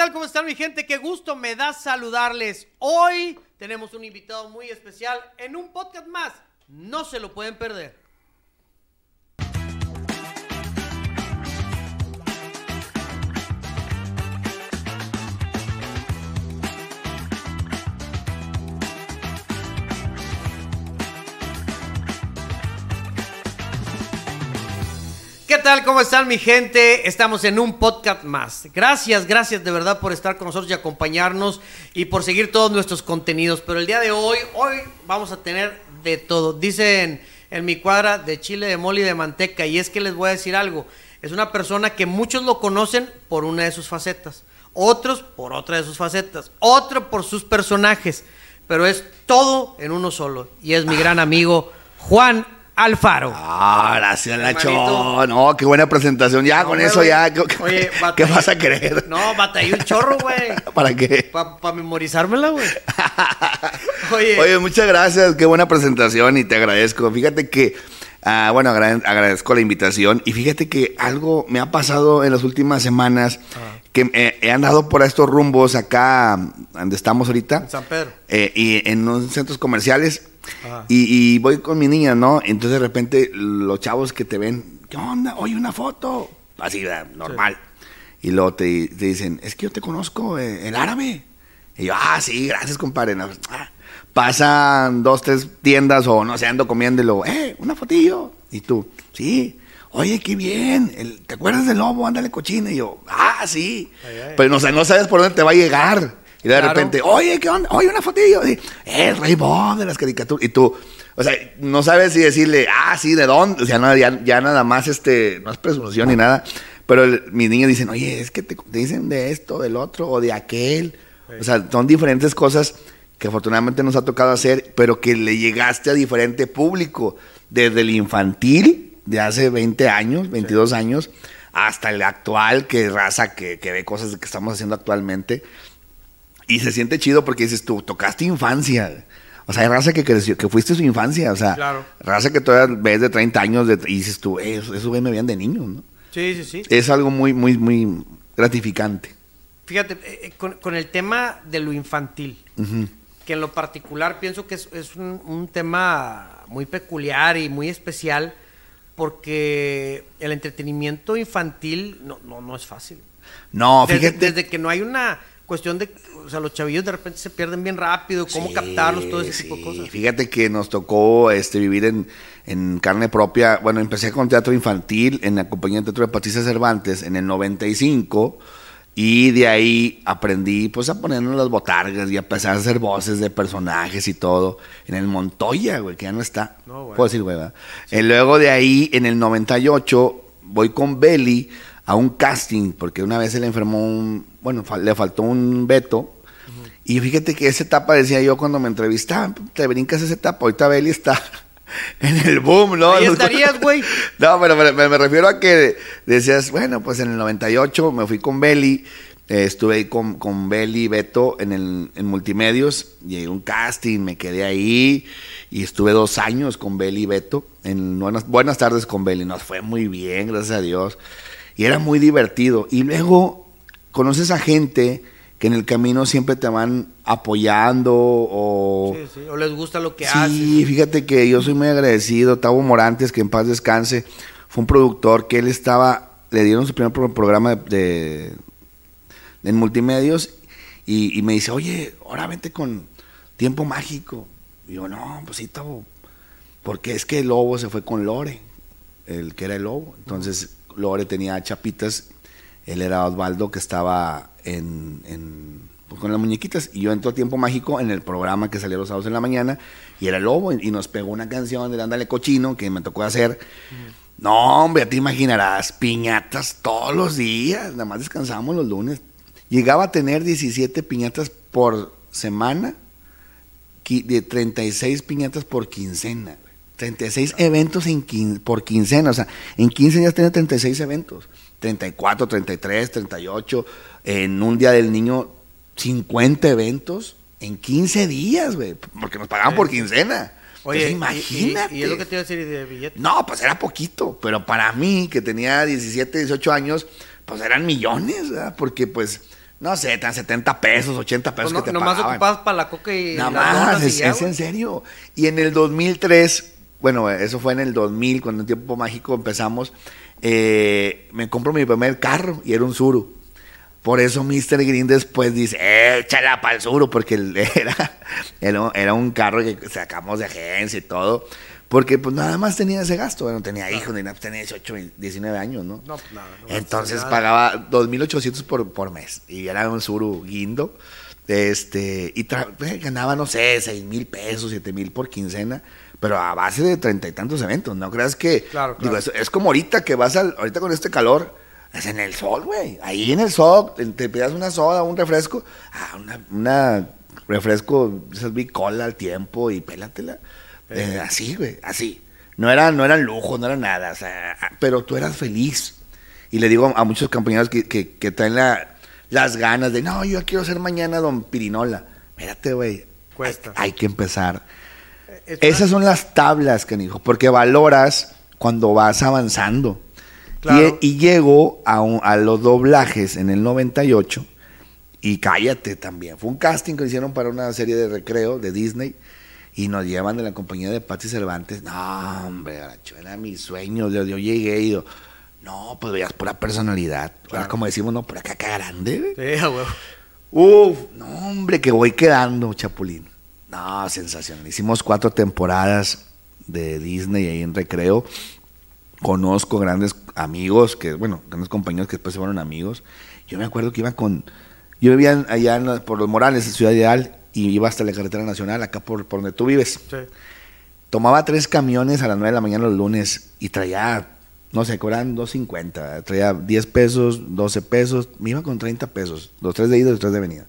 tal? ¿Cómo están mi gente? Qué gusto me da saludarles. Hoy tenemos un invitado muy especial en un podcast más. No se lo pueden perder. ¿Qué tal? ¿Cómo están mi gente? Estamos en un podcast más. Gracias, gracias de verdad por estar con nosotros y acompañarnos y por seguir todos nuestros contenidos. Pero el día de hoy, hoy vamos a tener de todo. Dicen en mi cuadra de chile, de mole y de manteca. Y es que les voy a decir algo. Es una persona que muchos lo conocen por una de sus facetas. Otros por otra de sus facetas. Otro por sus personajes. Pero es todo en uno solo. Y es mi gran amigo Juan Alfaro. Ah, gracias, Nacho. No, qué buena presentación. Ya, con eso ya. ¿Qué, Oye, qué batallé- vas a querer? No, batallé un chorro, güey. ¿Para qué? Para memorizármela, güey. Oye, Oye, muchas gracias. Qué buena presentación y te agradezco. Fíjate que, ah, bueno, agra- agradezco la invitación. Y fíjate que algo me ha pasado en las últimas semanas que eh, he andado por estos rumbos acá, donde estamos ahorita. en San Pedro. eh, y en unos centros comerciales. Ajá. Y, y voy con mi niña, ¿no? Entonces de repente los chavos que te ven, ¿qué onda? Oye, una foto. Así, normal. Y luego te, te dicen, es que yo te conozco, eh, el árabe. Y yo, ah, sí, gracias, compadre. No, ah. Pasan dos, tres tiendas o no sé, ando comiendo y luego, eh, una fotillo. Y tú, sí. Oye, qué bien. el- ¿Te acuerdas del lobo? Ándale, cochina. Y yo, ah, sí. Ay, ay. Pero no, sé, no sabes por dónde te va a llegar. Y de Claro. repente, oye, ¿qué onda? Oye, una fotillo. Y, el Rey Bob de las caricaturas. Y tú, o sea, no sabes si decirle, ah, sí, ¿de dónde? O sea, no, ya, ya nada más, este, no es presunción ni nada. Pero el- mis niños dicen, oye, es que te, te dicen de esto, del otro, o de aquel. O sea, son diferentes cosas que afortunadamente nos ha tocado hacer, pero que le llegaste a diferente público. Desde el infantil, de hace 20 años, 22 años, hasta el actual, que raza que, que ve cosas que estamos haciendo actualmente. Y se siente chido porque dices tú, tocaste infancia. O sea, hay raza que creció, que fuiste su infancia. O sea, Claro. raza que todavía ves de 30 años de- y dices tú, "Eh, eso, eso güey, me veían de niño, ¿no? Sí, sí, sí. Es algo muy, muy, muy gratificante. Fíjate, eh, eh, con, con el tema de lo infantil, que en lo particular pienso que es, es un, un tema muy peculiar y muy especial, porque el entretenimiento infantil no, no, no es fácil. No, Desde, fíjate. desde que no hay una cuestión de, o sea, los chavillos de repente se pierden bien rápido, cómo Sí, captarlos, todo ese tipo de sí. cosas. Fíjate que nos tocó este, vivir en, en carne propia. Bueno, empecé con teatro infantil en la compañía de teatro de Patricia Cervantes en el 95 y de ahí aprendí pues a ponernos las botargas y a empezar a hacer voces de personajes y todo en el Montoya, güey, que ya no está. No, güey. Puedo decir, güey, ¿verdad? Y luego de ahí en el 98 voy con Belly a un casting porque una vez se le enfermó un, bueno, le faltó un veto y fíjate que esa etapa, decía yo cuando me entrevistaban, te brincas esa etapa. Ahorita Belly está en el boom, ¿no? Ahí estarías, güey. No, pero me, refiero a que decías, bueno, pues en el 98 me fui con Belly. eh, estuve ahí con, con Belly y Beto en, el, en Multimedios. Llegué a un casting, me quedé ahí. Y estuve dos años con Belly y Beto. En buenas, buenas tardes con Belly. Nos fue muy bien, gracias a Dios. Y era muy divertido. Y luego conoces a gente que en el camino siempre te van apoyando o... Sí, sí, O les gusta lo que Sí, haces. fíjate que yo soy muy agradecido. Tavo Morantes, que en paz descanse, fue un productor que él estaba, le dieron su primer pro- programa de, de- en multimedios y, y me dice, oye, ahora vente con Tiempo Mágico. Y yo, no, pues sí, Tavo, porque es que el lobo se fue con Lore, el que era el lobo. Entonces, Lore tenía chapitas, él era Osvaldo que estaba en, en- pues, con las muñequitas. Y yo entro a Tiempo Mágico en el programa que salía los sábados en la mañana y era el lobo. Y, nos pegó una canción de Ándale Cochino que me tocó hacer. No, hombre, te imaginarás, piñatas todos los días. Nada más descansamos los lunes. Llegaba a tener 17 piñatas por semana, de 36 piñatas por quincena. Güey. 36 eventos en quin- por quincena. O sea, en 15 días tenía 36 eventos. 34, 33, 38. En un día del niño, 50 eventos en 15 días, güey. Porque nos pagaban por quincena. Oye, Entonces, y- y- imagínate. Y, es lo que te iba a decir de billetes. No, pues era poquito, pero para mí, que tenía 17, 18 años, pues eran millones, ¿verdad? Porque pues no sé, tan 70 pesos, 80 pesos Pues no- que te nomás pagaban. ocupabas para la coca y Nada más, y es, es en serio. Y en el 2003, bueno, eso fue en el 2000, cuando en Tiempo Mágico empezamos, eh, me compro mi primer carro y era un Suru. Por eso Mr. Green después dice, "Eh, échala para el Suru, porque era, era, era un carro que sacamos de agencia y todo. Porque pues nada más tenía ese gasto, bueno, tenía hijos, ni nada, tenía 18, 19 años, ¿no? No, pues nada, no Entonces nada. pagaba 2.800 por, por mes y era un suru guindo. Este, y eh, ganaba, no sé, 6 mil pesos, 7 mil por quincena, pero a base de treinta y tantos eventos. No creas que. Claro, claro. Digo, es, es como ahorita que vas al. Ahorita con este calor, es en el sol, güey. Ahí en el sol, te- pidas una soda, un refresco. Ah, una, una refresco, esas bicola al tiempo y pélatela. Eh, así, güey, así. No era, no eran lujo, no era nada, o sea, ah, pero tú eras feliz. Y le digo a muchos compañeros que, que, que traen la- las ganas de, no, yo quiero ser mañana Don Pirinola. Mírate, güey. Cuesta. Hay, hay que empezar. Es Esas son las tablas, canijo, porque valoras cuando vas avanzando. Claro. Y, y llego a, un- a los doblajes en el 98 y cállate también. Fue un casting que hicieron para una serie de recreo de Disney y nos llevan de la compañía de Patsy Cervantes. No, hombre, gacho, era mi sueño. Yo, yo llegué y yo, no, pues veías pura personalidad. Ahora, Claro. como decimos, no, por acá, acá grande. Sí. Uf, no, hombre, que voy quedando, Chapulín. No, sensacional. Hicimos cuatro temporadas de Disney ahí en recreo. Conozco grandes amigos, que, bueno, grandes compañeros que después se fueron amigos. Yo me acuerdo que iba con. Yo vivía allá en la- por los Morales, en Ciudad Ideal, y iba hasta la carretera nacional, acá por, por donde tú vives. Sí. Tomaba tres camiones a las 9 de la mañana los lunes y traía, no sé, cobraban 2.50. Traía 10 pesos, 12 pesos. Me iba con 30 pesos. Los tres de ida y los tres de venida.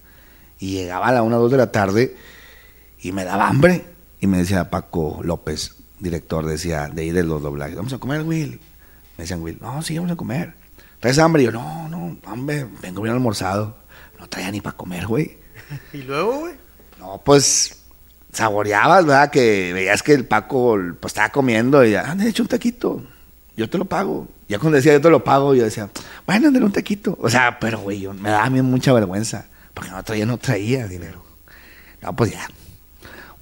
Y llegaba a la 1 o 2 de la tarde y me daba hambre. Y me decía Paco López, director, decía, de ahí de los doblajes, vamos a comer, Will. Me decían, Will, no, sí, vamos a comer. ¿Traes hambre? Y yo, no, no, hombre, vengo bien almorzado. No traía ni para comer, güey. Y luego, güey. No, pues saboreabas, ¿verdad? Que veías que el Paco pues, estaba comiendo y ya, ah, hecho un taquito, yo te lo pago. Ya cuando decía yo te lo pago, yo decía, bueno, ándale un taquito. O sea, pero güey, yo- me daba a mí mucha vergüenza, porque no traía, no traía dinero. No, pues ya.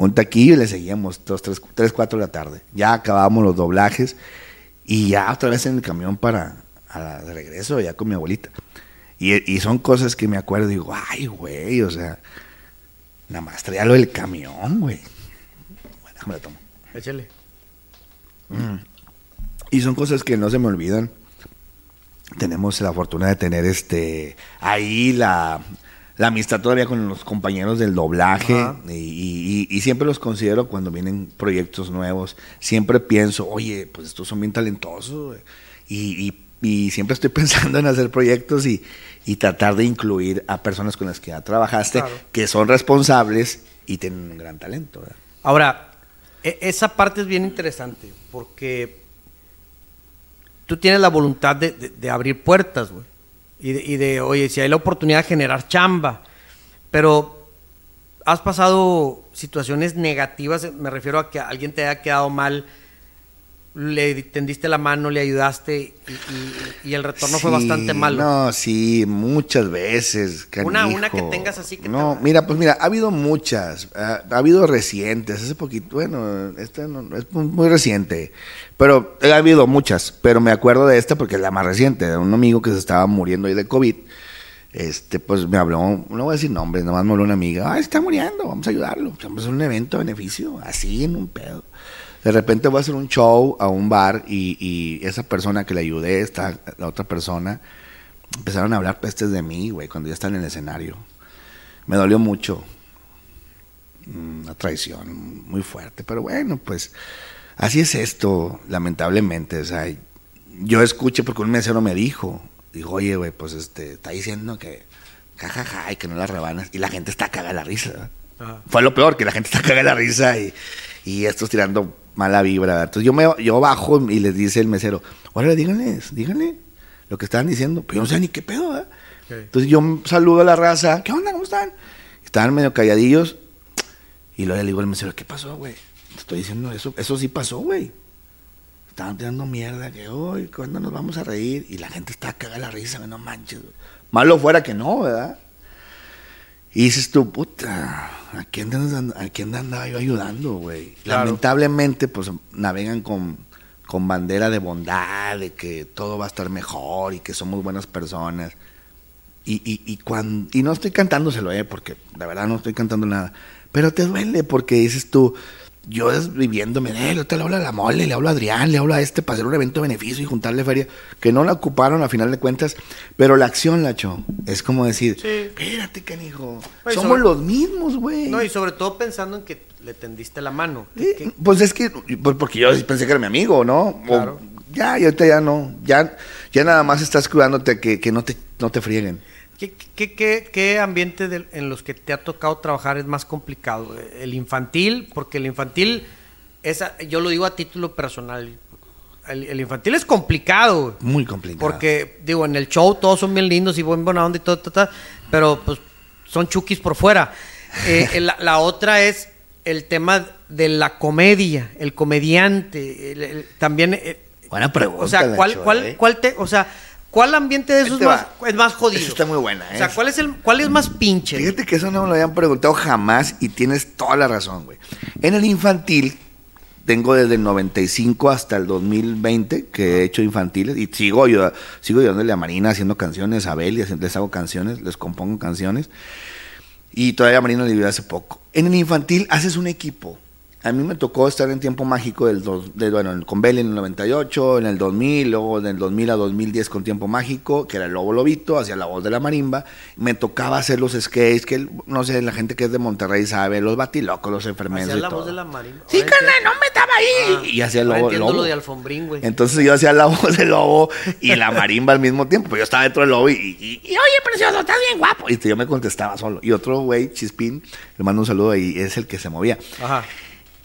Un taquillo y le seguíamos dos, tres, tres, cuatro de la tarde. Ya acabábamos los doblajes y ya otra vez en el camión para a de regreso, ya con mi abuelita. Y, y son cosas que me acuerdo y digo, ay, güey, o sea, nada más traía lo del camión, güey. Bueno, déjame la tomo. Échale. Y son cosas que no se me olvidan. Tenemos la fortuna de tener este ahí la, la amistad todavía con los compañeros del doblaje y, y- y siempre los considero cuando vienen proyectos nuevos. Siempre pienso, oye, pues estos son bien talentosos güey". y, y- siempre estoy pensando en hacer proyectos y, tratar de incluir a personas con las que ya trabajaste Claro. que son responsables y tienen un gran talento. ¿verdad? Ahora, e- esa parte es bien interesante porque tú tienes la voluntad de, de- de abrir puertas, güey. Y de, y de, oye, si hay la oportunidad de generar chamba, pero has pasado situaciones negativas, me refiero a que alguien te haya quedado mal, le tendiste la mano, le ayudaste y, y- y el retorno fue bastante malo. No, sí, muchas veces. Una- canijo. una que tengas así que No, te- mira, pues mira, ha habido muchas. Ha, ha habido recientes. Hace poquito, bueno, esta no- es muy, reciente. Pero ha habido muchas. Pero me acuerdo de esta porque es la más reciente. De un amigo que se estaba muriendo ahí de COVID. Este, pues me habló, no voy a decir nombres, nomás me habló una amiga. Ah, está muriendo, vamos a ayudarlo. Vamos a hacer un evento de beneficio, así en un pedo. De repente voy a hacer un show a un bar y, y esa persona que le ayudé, esta, la otra persona, empezaron a hablar pestes de mí, güey, cuando ya están en el escenario. Me dolió mucho. Mm, Una traición muy fuerte, pero bueno, pues así es esto, lamentablemente. O sea, yo escuché porque un mesero me dijo, dijo, oye, güey, pues este, está diciendo que jajaja y que no la rebanas. Y la gente está cagada la risa. Fue lo peor, que la gente está cagada la risa y, y estos tirando mala vibra. Entonces yo, me, yo bajo y les dice el mesero, órale, díganles, díganle lo que estaban diciendo. Pero yo no sé ni qué pedo, ¿verdad? Ok. Entonces yo saludo a la raza, ¿qué onda? ¿Cómo están? Estaban medio calladillos. Y luego le digo al mesero, ¿qué pasó, güey? Te estoy diciendo eso, eso sí pasó, güey. Estaban tirando mierda, que hoy, ¿cuándo nos vamos a reír? Y la gente está cagada la risa, güey, no manches. Malo fuera que no, ¿verdad? Y dices tú, puta, ¿a quién, a quién andaba yo ayudando, güey? Claro. Lamentablemente, pues navegan con, con bandera de bondad, de que todo va a estar mejor y que somos buenas personas. Y, y, y, cuan- y no estoy cantándoselo, eh, porque de verdad no estoy cantando nada. Pero te duele porque dices tú, yo es viviéndome de él, ahorita le hablo a la mole, le hablo a Adrián, le hablo a este para hacer un evento de beneficio y juntarle feria, que no la ocuparon a final de cuentas, pero la acción, Lacho, es como decir, Sí. espérate, canijo, Oye, somos sobre- los mismos, güey. No, y sobre todo pensando en que le tendiste la mano. Sí, Que- Pues es que, pues porque yo pensé que era mi amigo, ¿no? O- Claro. ya, y ahorita ya no, ya, ya nada más estás cuidándote que, que no, te, no te frieguen. ¿Qué, qué, qué, qué ambiente en los que te ha tocado trabajar es más complicado? El infantil, porque el infantil, esa, yo lo digo a título personal, el, el infantil es complicado. Muy complicado. porque digo, en el show todos son bien lindos y buen buena onda y todo, ta, ta, pero pues son chukis por fuera. Eh, la, la otra es el tema de la comedia, el comediante, el- el- también... eh, Buena pregunta. o sea, ¿cuál, Nacho, cuál, ¿eh? cuál te, o sea, ¿cuál ambiente de esos es más, es más jodido? Esa está muy buena, O sea, ¿eh? ¿cuál es el, cuál es más pinche? Fíjate que eso no me lo habían preguntado jamás y tienes toda la razón, güey. En el infantil, tengo desde el 95 hasta el 2020 que he hecho infantiles y sigo yo, sigo ayudándole a Marina haciendo canciones, a Bel, les hago canciones, les compongo canciones. Y todavía Marina le ayudé hace poco. En el infantil haces un equipo. A mí me tocó estar en tiempo mágico del dos, de, bueno, con Bel en el 98, en el 2000, luego del 2000 a 2010 con tiempo mágico, que era el Lobo Lobito, hacía la voz de la marimba. Me tocaba hacer los skates, que no sé, la gente que es de Monterrey sabe, los batilocos, los enfermeros. Hacía la todo. voz de la marimba. Sí, carnal, no me estaba ahí. Ah, y hacía el lobo. entiendo lobo. lo de Alfombrín, güey. Entonces yo hacía la voz del lobo y la marimba al mismo tiempo. Pues yo estaba dentro del lobo y, y- y, oye, precioso, estás bien guapo. Y yo me contestaba solo. Y otro güey, Chispín, le mando un saludo ahí, es el que se movía. Ajá.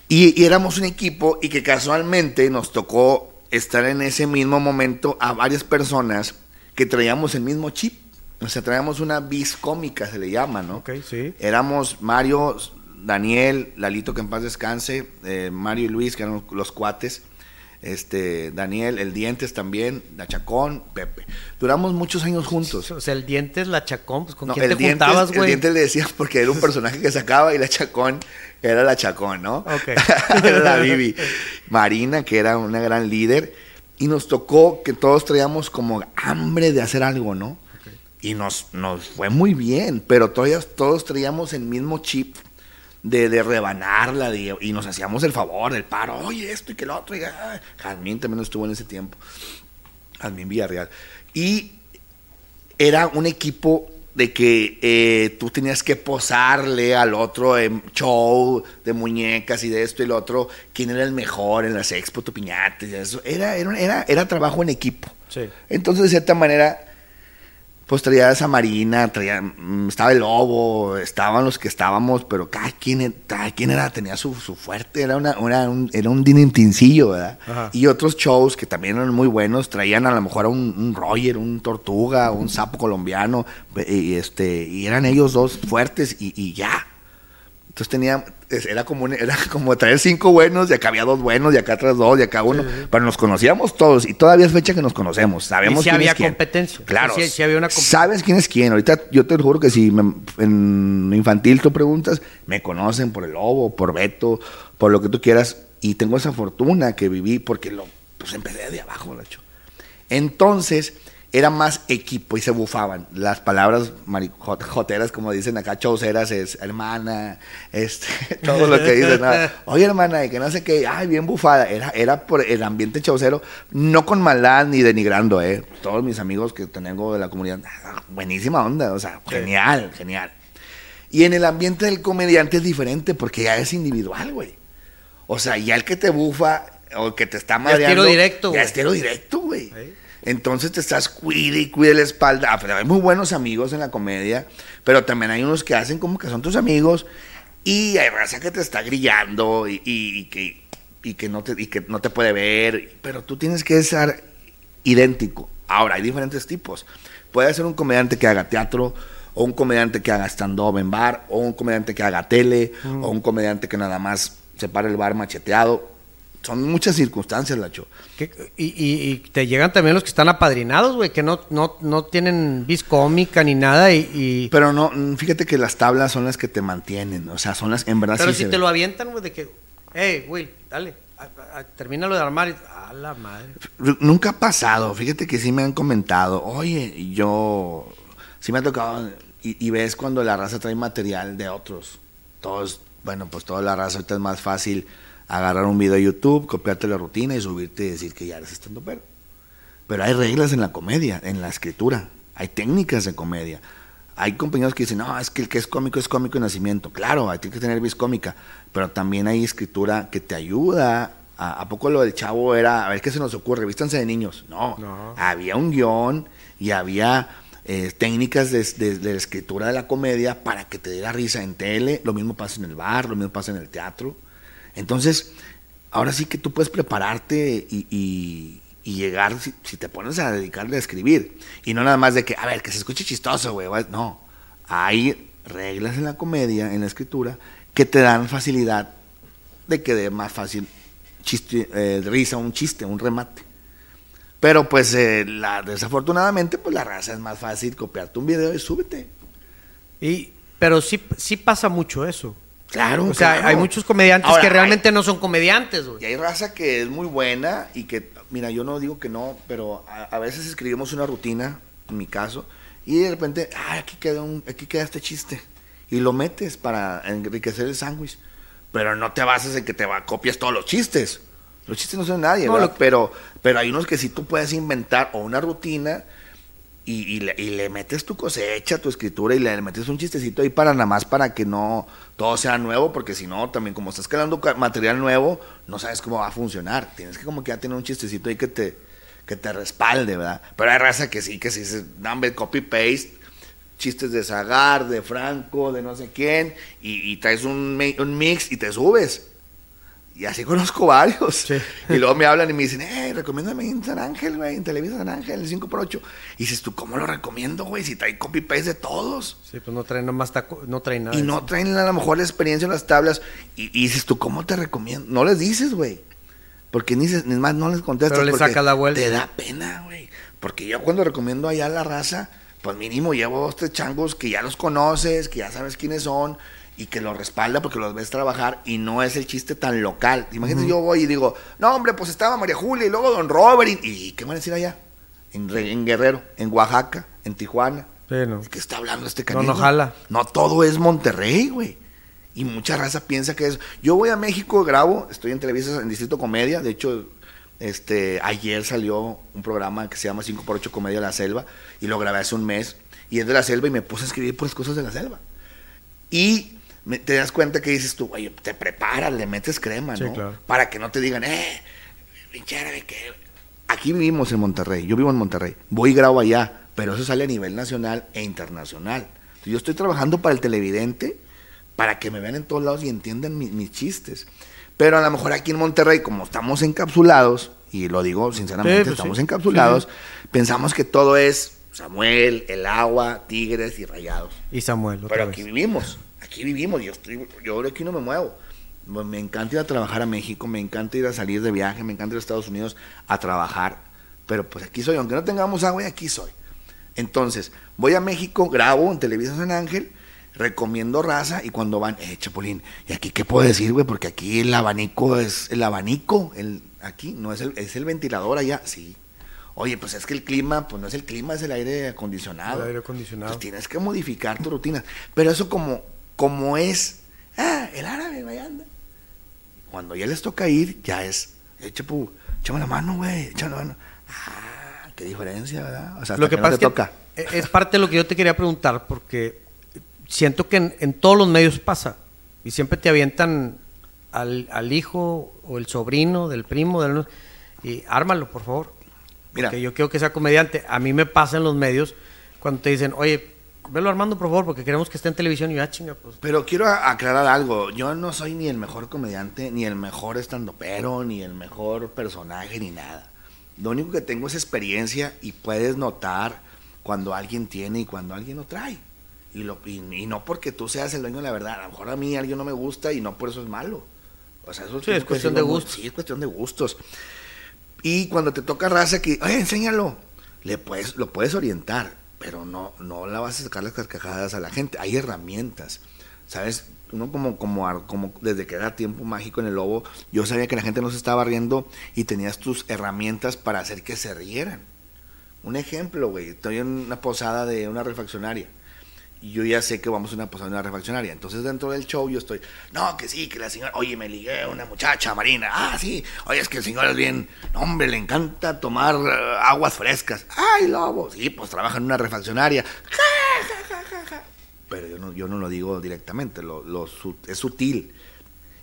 Y, y éramos un equipo y que casualmente nos tocó estar en ese mismo momento a varias personas que traíamos el mismo chip. O sea, traíamos una bis cómica, se le llama, ¿no? Ok, sí. Éramos Mario, Daniel, Lalito que en paz descanse, eh, Mario y Luis, que eran los cuates, este, Daniel, el Dientes también, la Chacón, Pepe. Duramos muchos años juntos. O sea, el dientes, la chacón, pues con No, quién te el, dientes, juntabas, el güey. Dientes le decía porque era un personaje que sacaba y la Chacón era la Chacón, ¿no? Ok. era la Bibi. Marina, que era una gran líder. Y nos tocó que todos traíamos como hambre de hacer algo, ¿no? Y nos, nos fue muy bien, pero todavía todos traíamos el mismo chip de, de rebanarla de- y nos hacíamos el favor, el paro, oye, esto y que lo otro. Y, ah, Jazmín también estuvo en ese tiempo. Jazmín Villarreal. Y era un equipo de que eh, tú tenías que posarle al otro en show de muñecas y de esto y lo otro, quién era el mejor en las expo, tu piñates y eso. Era, era, era, era trabajo en equipo. Sí. Entonces, de cierta manera, pues traía esa marina, traía, mm, estaba el lobo, estaban los que estábamos, pero cada quien, cada quien era, tenía su, su fuerte, era, una, una- un, era un dinentincillo, ¿verdad? Ajá. Y otros shows que también eran muy buenos, traían a lo mejor a un, un Roger, un Tortuga, un sapo colombiano, y, este, y eran ellos dos fuertes y, y ya. Entonces tenía, era como, un- era como traer cinco buenos, y acá había dos buenos, y acá atrás dos, y acá uno. Pero nos conocíamos todos, y todavía es fecha que nos conocemos. Sabemos Y sí quién había es quién. competencia. Claro. Sí había una comp- Sabes quién es quién. Ahorita yo te juro que si me- en infantil tú preguntas, me conocen por el lobo, por Beto, por lo que tú quieras. Y tengo esa fortuna que viví porque lo, pues empecé de abajo, Nacho. Entonces, era más equipo y se bufaban. Las palabras joteras, como dicen acá, chauceras, es hermana, este, todo lo que dicen. ¿no? Oye, hermana, y que no sé qué, ay, bien bufada. Era, era por el ambiente chaucero, no con maldad ni denigrando, ¿eh? Todos mis amigos que tengo de la comunidad, ah, buenísima onda, o sea, genial, genial. Y en el ambiente del comediante es diferente porque ya es individual, güey. O sea, ya el que te bufa o el que te está es madreando. tiro directo, Ya güey. es tiro directo, güey. Entonces te estás cuide y cuide la espalda. Ah, pero hay muy buenos amigos en la comedia, pero también hay unos que hacen como que son tus amigos y hay raza que te está grillando y, y- y que, y, que no te, y que no te puede ver, pero tú tienes que ser idéntico. Ahora, hay diferentes tipos. Puede ser un comediante que haga teatro, o un comediante que haga stand-up en bar, o un comediante que haga tele, o un comediante que nada más se para el bar macheteado. Son muchas circunstancias, Lacho. Y, y- y te llegan también los que están apadrinados, güey, que no, no, no tienen vis cómica ni nada y... y- Pero no, fíjate que las tablas son las que te mantienen, o sea, son las, en verdad pero sí si te ve. lo avientan, güey, de que, hey, güey, dale, a- a- termínalo de armar y... A la madre. Nunca ha pasado, fíjate que sí me han comentado, oye, yo, sí me ha tocado, y, y ves cuando la raza trae material de otros, todos, bueno, pues toda la raza ahorita es más fácil agarrar un video de YouTube, copiarte la rutina y subirte y decir que ya eres estando pero. Pero hay reglas en la comedia, en la escritura, hay técnicas de comedia. Hay compañeros que dicen, no, es que el que es cómico es cómico de nacimiento. Claro, hay que tener vis cómica, pero también hay escritura que te ayuda. ¿A, a poco lo del chavo era, a ver qué se nos ocurre? Vístanse de niños. No, No. había un guion y había eh, técnicas de, de- de la escritura de la comedia para que te diera risa en tele. Lo mismo pasa en el bar, lo mismo pasa en el teatro. Entonces, ahora sí que tú puedes prepararte y, llegar, si, te pones a dedicarle a escribir. Y no nada más de que, a ver, que se escuche chistoso, güey. No, hay reglas en la comedia, en la escritura, que te dan facilidad de que dé más fácil eh, risa, un chiste, un remate. Pero pues eh, la, desafortunadamente, pues la raza es más fácil copiarte un video y súbete. Y, pero sí, sí pasa mucho eso. Claro. O sea, claro. hay muchos comediantes Ahora, que hay- realmente no son comediantes, Y güey. hay raza que es muy buena y que, mira, yo no digo que no, pero a, a veces escribimos una rutina, en mi caso, y de repente, ah, aquí queda, un, aquí queda este chiste. Y lo metes para enriquecer el sándwich. Pero no te bases en que te va, copias todos los chistes. Los chistes no son de nadie, No, ¿verdad? lo- Pero, pero hay unos que sí tú puedes inventar o una rutina y, y le, y le metes tu cosecha, tu escritura y le metes un chistecito ahí para nada más para que no todo sea nuevo, porque si no, también como estás creando material nuevo, no sabes cómo va a funcionar. Tienes que como que ya tener un chistecito ahí que te, que te respalde, ¿verdad? Pero hay raza que sí, que sí, se number copy-paste, chistes de Zagar, de Franco, de no sé quién, y, y traes un, un mix y te subes. Y así conozco varios. Sí. Y luego me hablan y me dicen, eh, recomiéndame en San Ángel, güey, en Televisa San Ángel, el 5x8. Y dices, ¿tú cómo lo recomiendo, güey? Si trae copy-paste de todos. Sí, pues no traen nomás taco, no traen nada. Y no traen a lo mejor la experiencia en las tablas. Y, y dices, ¿tú cómo te recomiendo? No les dices, güey. Porque ni, se- ni más no les contestas. Pero le sacas la vuelta. Te da pena, güey. Porque yo cuando recomiendo allá a la raza, pues mínimo llevo dos, tres changos que ya los conoces, que ya sabes quiénes son y que los respalda porque los ves trabajar y no es el chiste tan local. Imagínate, yo voy y digo, no, hombre, pues estaba María Julia y luego Don Robert. ¿Y, y qué van a decir allá? En, Re- en Guerrero, en Oaxaca, en Tijuana. Sí, no. ¿De qué está hablando este No, canijo? no jala. No todo es Monterrey, güey. Y mucha raza piensa que es. Yo voy a México, grabo, estoy en Televisa en Distrito Comedia. De hecho, este, ayer salió un programa que se llama 5x8 Comedia de la Selva. Y lo grabé hace un mes. Y es de la selva y me puse a escribir puras cosas de la selva. Y te das cuenta que dices tú, oye, te preparas, le metes crema, Sí, ¿no? claro. Para que no te digan, eh, pinche árabe, que Aquí vivimos en Monterrey, yo vivo en Monterrey, voy y grabo allá, pero eso sale a nivel nacional e internacional. Yo estoy trabajando para el televidente, para que me vean en todos lados y entiendan mi- mis chistes. Pero a lo mejor aquí en Monterrey, como estamos encapsulados, y lo digo sinceramente, Sí, pues estamos sí. encapsulados, Sí, pensamos que todo es Samuel, el agua, tigres y rayados. Y Samuel, otra Pero vez. aquí vivimos, aquí vivimos, yo, estoy, yo de aquí no me muevo. Me- encanta ir a trabajar a México, me encanta ir a salir de viaje, me encanta ir a Estados Unidos a trabajar. Pero pues aquí soy, aunque no tengamos agua, aquí soy. Entonces, voy a México, grabo en Televisa San Ángel, recomiendo raza y cuando van, eh, Chapulín, ¿y aquí qué puedo decir, güey? Porque aquí el abanico es el abanico, el, aquí no es el, es el ventilador allá, sí. Oye, pues es que el clima, pues no es el clima, es el aire acondicionado. El aire acondicionado. Pues tienes que modificar tu rutina. Pero eso como, como es, ah, el árabe, vaya anda. Cuando ya les toca ir, ya es, eh, chapu, échame la mano, güey, échame la mano. Ah, qué diferencia, ¿verdad? O sea, Lo que no pasa te es toca. e- es parte de lo que yo te quería preguntar, porque siento que en, en todos los medios pasa. Y siempre te avientan al, al hijo o el sobrino del primo, del, y ármalo, por favor. Mira. Porque yo quiero que sea comediante. A mí me pasa en los medios cuando te dicen, oye, velo armando, por favor, porque queremos que esté en televisión. Y yo, ah, chinga, pues. Pero quiero aclarar algo. Yo no soy ni el mejor comediante, ni el mejor estandopero, ni el mejor personaje, ni nada. Lo único que tengo es experiencia y puedes notar cuando alguien tiene y cuando alguien no trae. Y, lo, y, y no porque tú seas el dueño de la verdad. A lo mejor a mí alguien no me gusta y no por eso es malo. O sea, eso Sí, es cuestión de gustos. Sí, es cuestión de gustos. Y cuando te toca raza que, oye, enséñalo, le puedes, lo puedes orientar, pero no, no la vas a sacar las carcajadas a la gente. Hay herramientas, ¿sabes? Uno como, como, como desde que era tiempo mágico en el lobo, yo sabía que la gente no se estaba riendo y tenías tus herramientas para hacer que se rieran. Un ejemplo, güey, estoy en una posada de una refaccionaria y yo ya sé que vamos a una posada una refaccionaria. Entonces dentro del show yo estoy, no, que sí, que la señora, oye, me ligué a una muchacha marina, ah, sí, oye, es que el señor es bien, no, hombre, le encanta tomar eh, aguas frescas. Ay, lobo, sí, pues trabaja en una refaccionaria. Ja, ja, ja. Pero yo no, yo no lo digo directamente, lo, lo es sutil.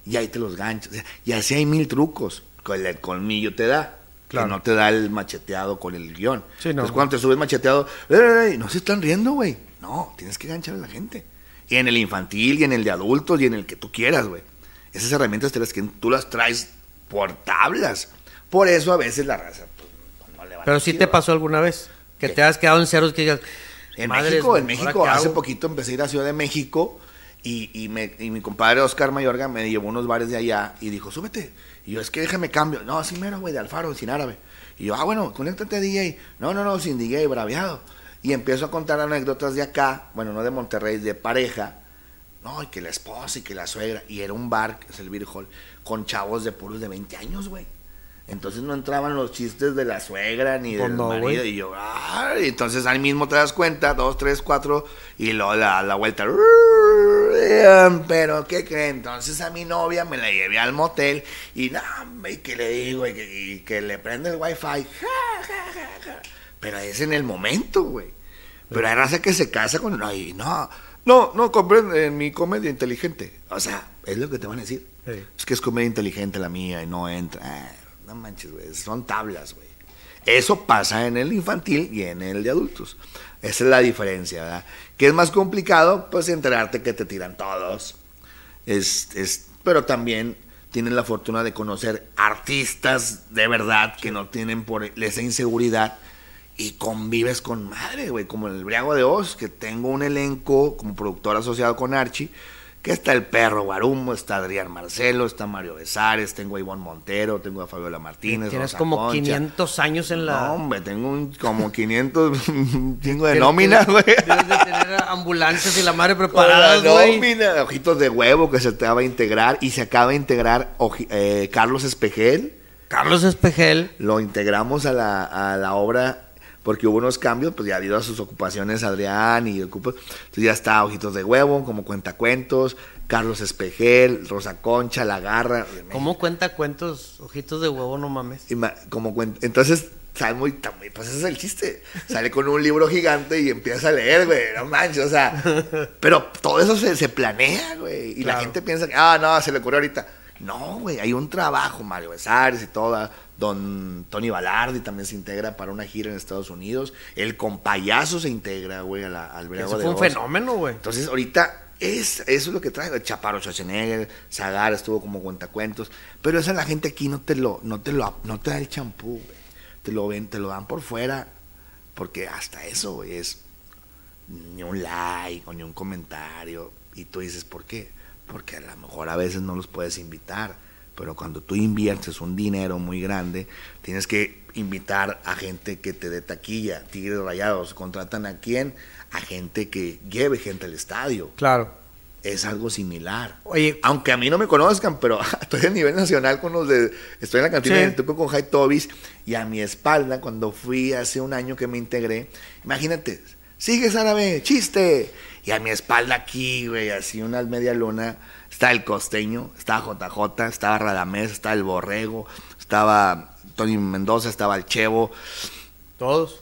Y ahí te los ganchas. Y así hay mil trucos. El colmillo te da. Claro. Que no te da el macheteado con el guion. Sí, no. Entonces cuando te subes macheteado, "Ey, no se están riendo, güey. No, tienes que ganchar a la gente. Y en el infantil, y en el de adultos, y en el que tú quieras, güey. Esas herramientas te las que tú las traes por tablas. Por eso a veces la raza pues, no le va Pero tan sí te pasó alguna vez que ¿Qué? te has quedado en ceros que digas. En "Madres, México, en ¿ahora México, hace hago?". poquito empecé a ir a Ciudad de México y, y, me- y mi compadre Oscar Mayorga me llevó a unos bares de allá y dijo, súbete. Y yo, es que déjame cambio. No, así mero, güey, de Alfaro, sin árabe. Y yo, ah, bueno, conéctate DJ. No, no, no, sin DJ, braviado. Y empiezo a contar anécdotas de acá, bueno, no de Monterrey, de pareja. No, y que la esposa y que la suegra. Y era un bar, que es el Beer Hall, con chavos de puros de 20 años, güey. Entonces no entraban los chistes de la suegra ni Pues del no, marido. Y yo, ay, entonces ahí mismo te das cuenta, dos, tres, cuatro, y luego la, la vuelta. Pero, ¿qué creen? Entonces a mi novia me la llevé al motel y no, y que le digo, y que, y que le prende el wifi. Ja, ja, ja, ja. Pero es en el momento, güey. Pero hay raza que se casa con. Ay, no, no, no compren en mi comedia inteligente. O sea, es lo que te van a decir. Sí. Es que es comedia inteligente la mía y no entra. Ah, no manches, güey. Son tablas, güey. Eso pasa en el infantil y en el de adultos. Esa es la diferencia, ¿verdad? ¿Qué es más complicado? Pues enterarte que te tiran todos. Es, es, pero también tienen la fortuna de conocer artistas de verdad que no tienen por esa inseguridad y convives con madre, güey, como en el Briago de Oz, que tengo un elenco como productor asociado con Archie, que está el perro Guarumo, está Adrián Marcelo, está Mario Besares, tengo a Ivonne Montero, tengo a Fabiola Martínez. Tienes como Concha. 500 años en la. No, hombre, tengo un, como 500 un chingo de nómina, güey. Debes de tener ambulancias y la madre preparadas, güey. nómina, ojitos de huevo que se acaba de integrar y se acaba de integrar eh, Carlos Espejel. Carlos Espejel. Lo integramos a la, a la obra porque hubo unos cambios, pues ya debido a sus ocupaciones Adrián y ocupa, entonces ya está Ojitos de Huevo, como cuentacuentos, Carlos Espejel, Rosa Concha, La Garra. ¿Cómo cuenta cuentos? Ojitos de huevo, no mames. Ima- como cuen- entonces sale muy, pues ese es el chiste sale con un libro gigante y empieza a leer güey no manches o sea pero todo eso se, se planea güey y la gente piensa que ah no se le ocurrió ahorita no güey hay un trabajo Mario Besares y toda don Tony Balardi también se integra para una gira en Estados Unidos el compayazo se integra güey al Briago Eso de fue un Oz. fenómeno, güey. Entonces, ahorita es, eso es lo que trae. Chaparro Schwarzenegger, Zagar estuvo como cuentacuentos. Pero esa la gente aquí no te lo, no te lo, no te da el champú, güey. Te lo ven, te lo dan por fuera. Porque hasta eso, güey, es ni un like o ni un comentario. Y tú dices, ¿por qué? Porque a lo mejor a veces no los puedes invitar. Pero cuando tú inviertes un dinero muy grande, tienes que invitar a gente que te dé taquilla, tigres rayados. ¿Contratan a quién? A gente que lleve gente al estadio. Claro. Es algo similar. Oye, Aunque a mí no me conozcan, pero estoy a nivel nacional con los de. Estoy en la cantina Sí. del Tuco con Jai Tobis y a mi espalda, cuando fui hace un año que me integré, imagínate, sigues árabe, chiste. Y a mi espalda aquí, güey, así una media luna, está el costeño, estaba JJ, estaba Radamés, estaba el Borrego, estaba Tony Mendoza, estaba el Chevo, todos.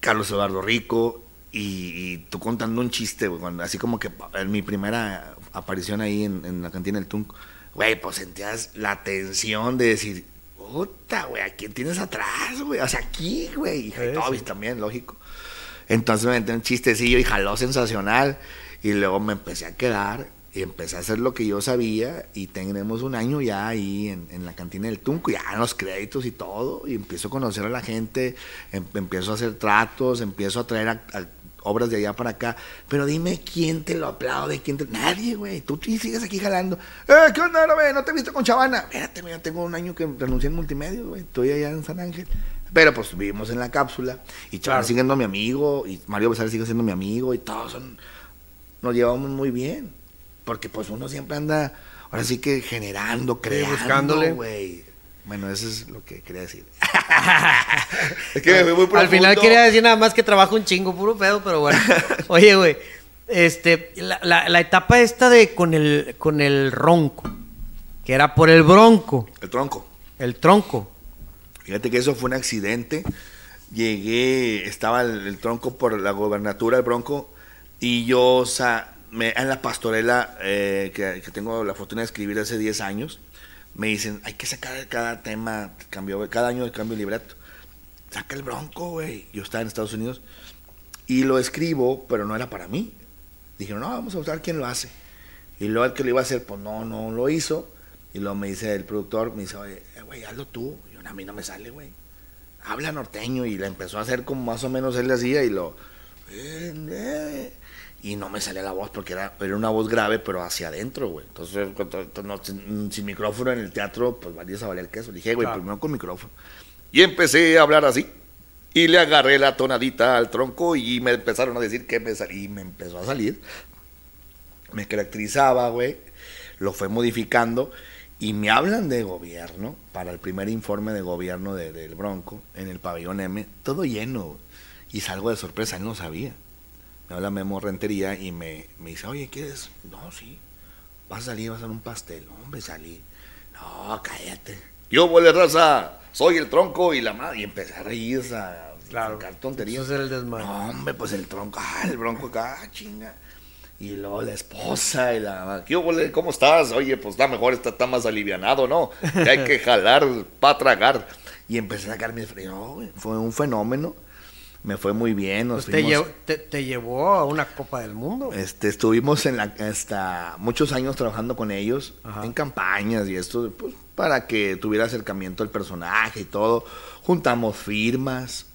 Carlos Eduardo Rico y, y tú contando un chiste, güey, así como que en mi primera aparición ahí en, en la cantina del Tunco, güey, pues sentías la tensión de decir, puta, güey, ¿a quién tienes atrás, güey? O sea, aquí, güey, y Sí, Tobis sí. también, lógico. Entonces me metí un chistecillo y jaló sensacional y luego me empecé a quedar y empecé a hacer lo que yo sabía y tenemos un año ya ahí en, en la cantina del Tunco, ya en los créditos y todo, y empiezo a conocer a la gente, em- empiezo a hacer tratos, empiezo a traer a- obras de allá para acá. Pero dime quién te lo aplaude, quién te... Nadie, güey. Tú sigues aquí jalando. Eh, ¿qué onda? Güey? no te he visto con Chavana. Espérate, güey, tengo un año que renuncié en multimedia, güey. Estoy allá en San Ángel. Pero pues vivimos en la cápsula. Y Chavana Claro. sigue siendo mi amigo. Y Mario Besares sigue siendo mi amigo. Y todos son... Nos llevamos muy bien. Porque pues uno siempre anda... Ahora sí que generando, creando, buscándole. Bueno, eso es lo que quería decir. es que me fui muy profundo. Al final quería decir nada más que trabajo un chingo, puro pedo, pero bueno. Oye, güey, este, la, la- la etapa esta de con el, con el ronco, que era por el bronco, El tronco. el tronco. Fíjate que eso fue un accidente. Llegué, estaba el, el tronco por la gobernatura, el bronco, y yo, o sea, me, en la pastorela eh, que, que tengo la fortuna de escribir hace 10 años, me dicen, hay que sacar cada tema, cambio, cada año de cambio de libreto. Saca el bronco, güey. Yo estaba en Estados Unidos y lo escribo, pero no era para mí. Dijeron, no, vamos a buscar quién lo hace. Y luego el que lo iba a hacer, pues no, no lo hizo. Y luego me dice el productor, me dice, oye, eh, güey, hazlo tú. A mí no me sale, güey. Habla norteño. Y le empezó a hacer como más o menos él le hacía y lo... y no me salía la voz porque era, era una voz grave, pero hacia adentro, güey. Entonces, cuando- no, sin, sin micrófono en el teatro, pues valía a valer queso. Le dije, güey, Claro. primero con micrófono. Y empecé a hablar así. Y le agarré la tonadita al tronco y me empezaron a decir que me salí. Y me empezó a salir. Me caracterizaba, güey. Lo fue modificando. Y me hablan de gobierno para el primer informe de gobierno de- del Bronco en el pabellón M. Todo lleno. Y salgo de sorpresa, él no sabía. Me habla Memo Rentería y me, me dice, oye, ¿quieres? No, sí. Vas a salir, vas a hacer un pastel. Hombre, salí. No, cállate. Yo, huele raza, soy el tronco y la madre. Y empecé a reírse, a Claro. sacar tonterías. Eso era el desmadre. No, hombre, pues el tronco, ah, el bronco acá, ah, chinga. Y luego la esposa y la... ¿Qué ¿Cómo estás? Oye, pues está mejor, está, está más alivianado, ¿no? Que hay que jalar para tragar. Y empecé a sacar mis güey, fue un fenómeno. Me fue muy bien. Nos Pues te, llevó, te, te llevó a una Copa del Mundo. este, estuvimos en la, hasta muchos años trabajando con ellos Ajá. en campañas y esto, pues, para que tuviera acercamiento al personaje y todo. Juntamos firmas,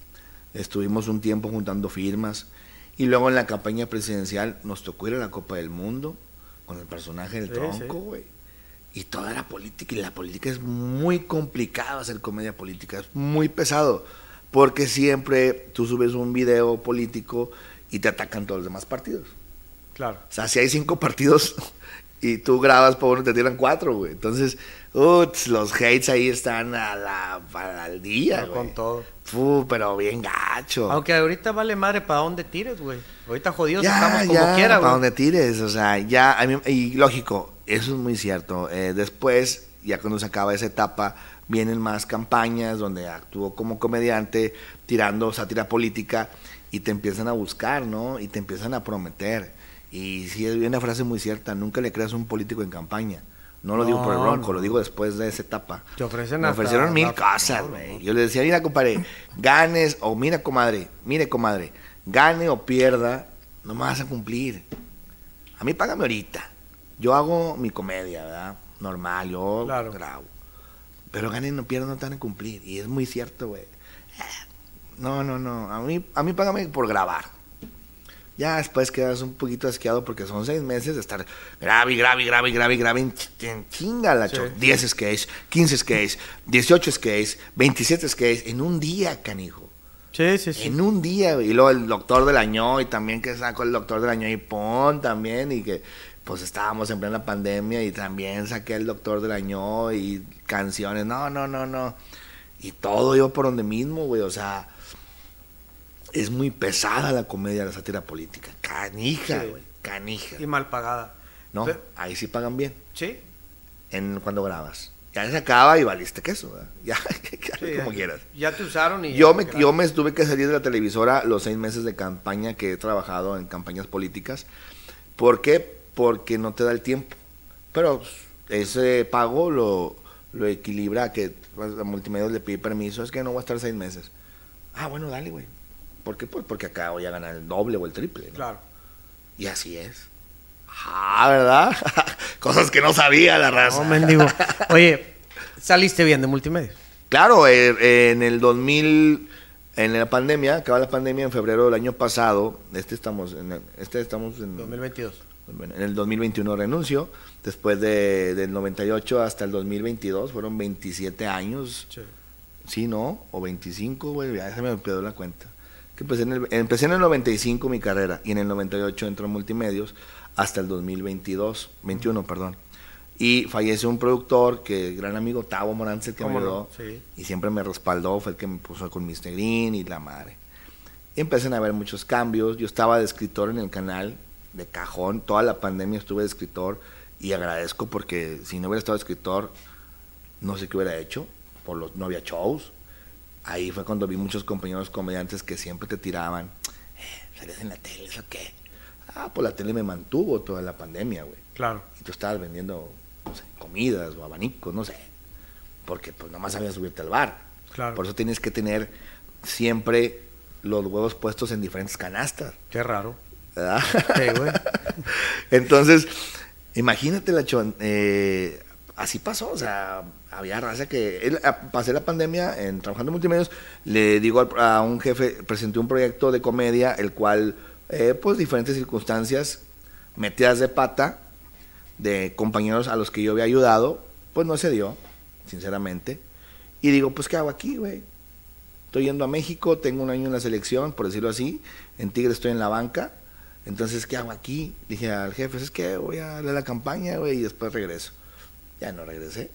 estuvimos un tiempo juntando firmas y luego en la campaña presidencial nos tocó ir a la Copa del Mundo con el personaje del Sí, tronco, sí. güey. Y toda la política, y la política es muy complicado hacer comedia política, es muy pesado, porque siempre tú subes un video político y te atacan todos los demás partidos. Claro. O sea, si hay cinco partidos y tú grabas por uno, te tiran cuatro, güey. Entonces, uts, los hates ahí están a la, al día, Con güey. todo. Fu, pero bien gacho. Aunque ahorita vale madre para dónde tires, güey. Ahorita jodidos ya, estamos como ya, quiera, para güey. donde tires, o sea, ya, a mí- y lógico, eso es muy cierto. Eh, después, ya cuando se acaba esa etapa, vienen más campañas donde actúo como comediante, tirando sátira política, y te empiezan a buscar, ¿no? Y te empiezan a prometer. Y sí, es una frase muy cierta, nunca le creas a un político en campaña. No lo digo por el No, bronco, no. lo digo después de esa etapa. Te ofrecen Me ofrecieron mil hasta- cosas, güey. Yo le decía, mira, compadre, ganes, o mira, comadre, mire, comadre, gane o pierda, no me vas a cumplir. A mí págame ahorita. Yo hago mi comedia, ¿verdad? Normal, yo Claro. grabo. Pero ganen o pierdan no te van a cumplir. Y es muy cierto, güey. No, no, no. A mí, a mí págame por grabar. Ya después quedas un poquito asqueado porque son seis meses de estar grave, grave, grave, grave, grave, en ch- en chinga la Sí. cho- 10 skates, 15 skates, 18 skates, 27 skates en un día, canijo. Sí, sí, sí. En un día, y luego el doctor del año, y también que sacó el doctor del año y pon también, y que pues estábamos en plena pandemia y también saqué el doctor del año y canciones, no, no, no, no. Y todo yo por donde mismo, güey, o sea, es muy pesada la comedia, la sátira política. Canija, Sí. güey, canija. Y mal pagada. No, Pero- ahí sí pagan bien, Sí. en cuando grabas. Ya se acaba y valiste queso, ¿verdad? Ya, sí, como ya- quieras. Ya te usaron y. Yo me, yo me tuve que salir de la televisora los seis meses de campaña que he trabajado en campañas políticas. ¿Por qué? Porque no te da el tiempo. Pero ese pago lo, lo equilibra que pues, a multimedia le pide permiso. Es que no voy a estar seis meses. Ah, bueno, dale, güey. ¿Por qué? Pues porque acá voy a ganar el doble o el triple. ¿no? Claro. Y así es. Ah, ¿verdad? Cosas que no sabía la raza. No, mendigo. Oye, saliste bien de multimedia. Claro, eh, en el En la pandemia, acaba la pandemia en febrero del año pasado, este estamos en, el- este estamos en, 2022. en el 2021 renuncio, después de, del 98 hasta el 2022, fueron 27 años, sí, ¿no? O 25, güey, ya se me olvidó la cuenta. Que empecé, en el, empecé en el 95 mi carrera y en el 98 entró en multimedios hasta el 2022, 21, perdón. Y falleció un productor que gran amigo Tavo Morantz el que me ayudó Sí. y siempre me respaldó, fue el que me puso con Mr. Green y la madre. Y empiezan a haber muchos cambios. Yo estaba de escritor en el canal, de cajón. Toda la pandemia estuve de escritor y agradezco porque si no hubiera estado de escritor, no sé qué hubiera hecho. Por los, no había shows. Ahí fue cuando vi muchos compañeros comediantes que siempre te tiraban. Eh, ¿Sales en la tele? ¿Eso qué? Ah, pues la tele me mantuvo toda la pandemia, güey. Claro. Y tú estabas vendiendo, no sé, comidas o abanicos, no sé. Porque pues nomás sabías subirte al bar. Claro. Por eso tienes que tener siempre los huevos puestos en diferentes canastas. Qué raro. ¿verdad? Sí, güey. Entonces, imagínate la chon, eh, así pasó, o sea, había raza que él, a- pasé la pandemia en trabajando en multimedios, le digo a un jefe, presenté un proyecto de comedia, el cual, eh, pues diferentes circunstancias, metidas de pata, de compañeros a los que yo había ayudado, pues no se dio, sinceramente. Y digo, pues, ¿qué hago aquí, güey? Estoy yendo a México, tengo un año en la selección, por decirlo así. En Tigre estoy en la banca. Entonces, ¿qué hago aquí? Dije al jefe, es que voy a la campaña, güey, y después regreso. Ya no regresé.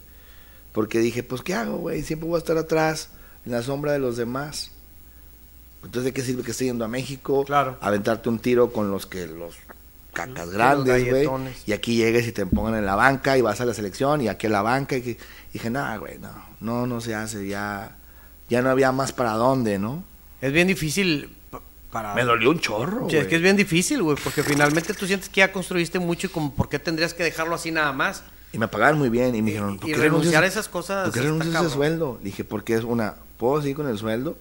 Porque dije, pues, ¿qué hago, güey? Siempre voy a estar atrás, en la sombra de los demás. Entonces, ¿de qué sirve que esté yendo a México? Claro. Aventarte un tiro con los que los cacas Los grandes, güey. Y aquí llegues y te pongan en la banca y vas a la selección y aquí a la banca. Y que- dije, nada, güey, no, no, no se hace, ya, ya no había más para dónde, ¿no? Es bien difícil pa- para... Me dolió un chorro, es que es bien difícil, güey, porque finalmente tú sientes que ya construiste mucho y como, ¿por qué tendrías que dejarlo así nada más? Y me pagaban muy bien y me dijeron, Y- ¿por y qué renunciar renuncias a esas cosas ¿Por qué renuncias a ese sueldo? Dije, porque es una, puedo seguir con el sueldo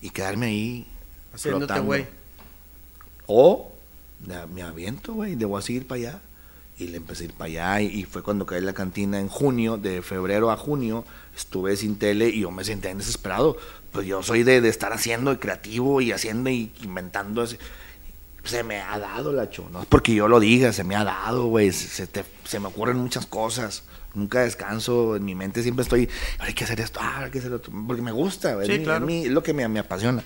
y quedarme ahí Haciéndote, güey. O me aviento, güey, debo seguir para allá. Y le empecé a ir para allá y, y fue cuando caí en la cantina en junio, de febrero a junio, estuve sin tele y yo me sentía desesperado. Pues yo soy de, de estar haciendo y creativo y haciendo y inventando. así. Se me ha dado la cho, no es porque yo lo diga, se me ha dado, güey. Se, se se me ocurren muchas cosas. Nunca descanso, en mi mente siempre estoy, hay que hacer esto, ah, hay que hacer otro, porque me gusta, güey, Sí, claro. es lo que me, me apasiona.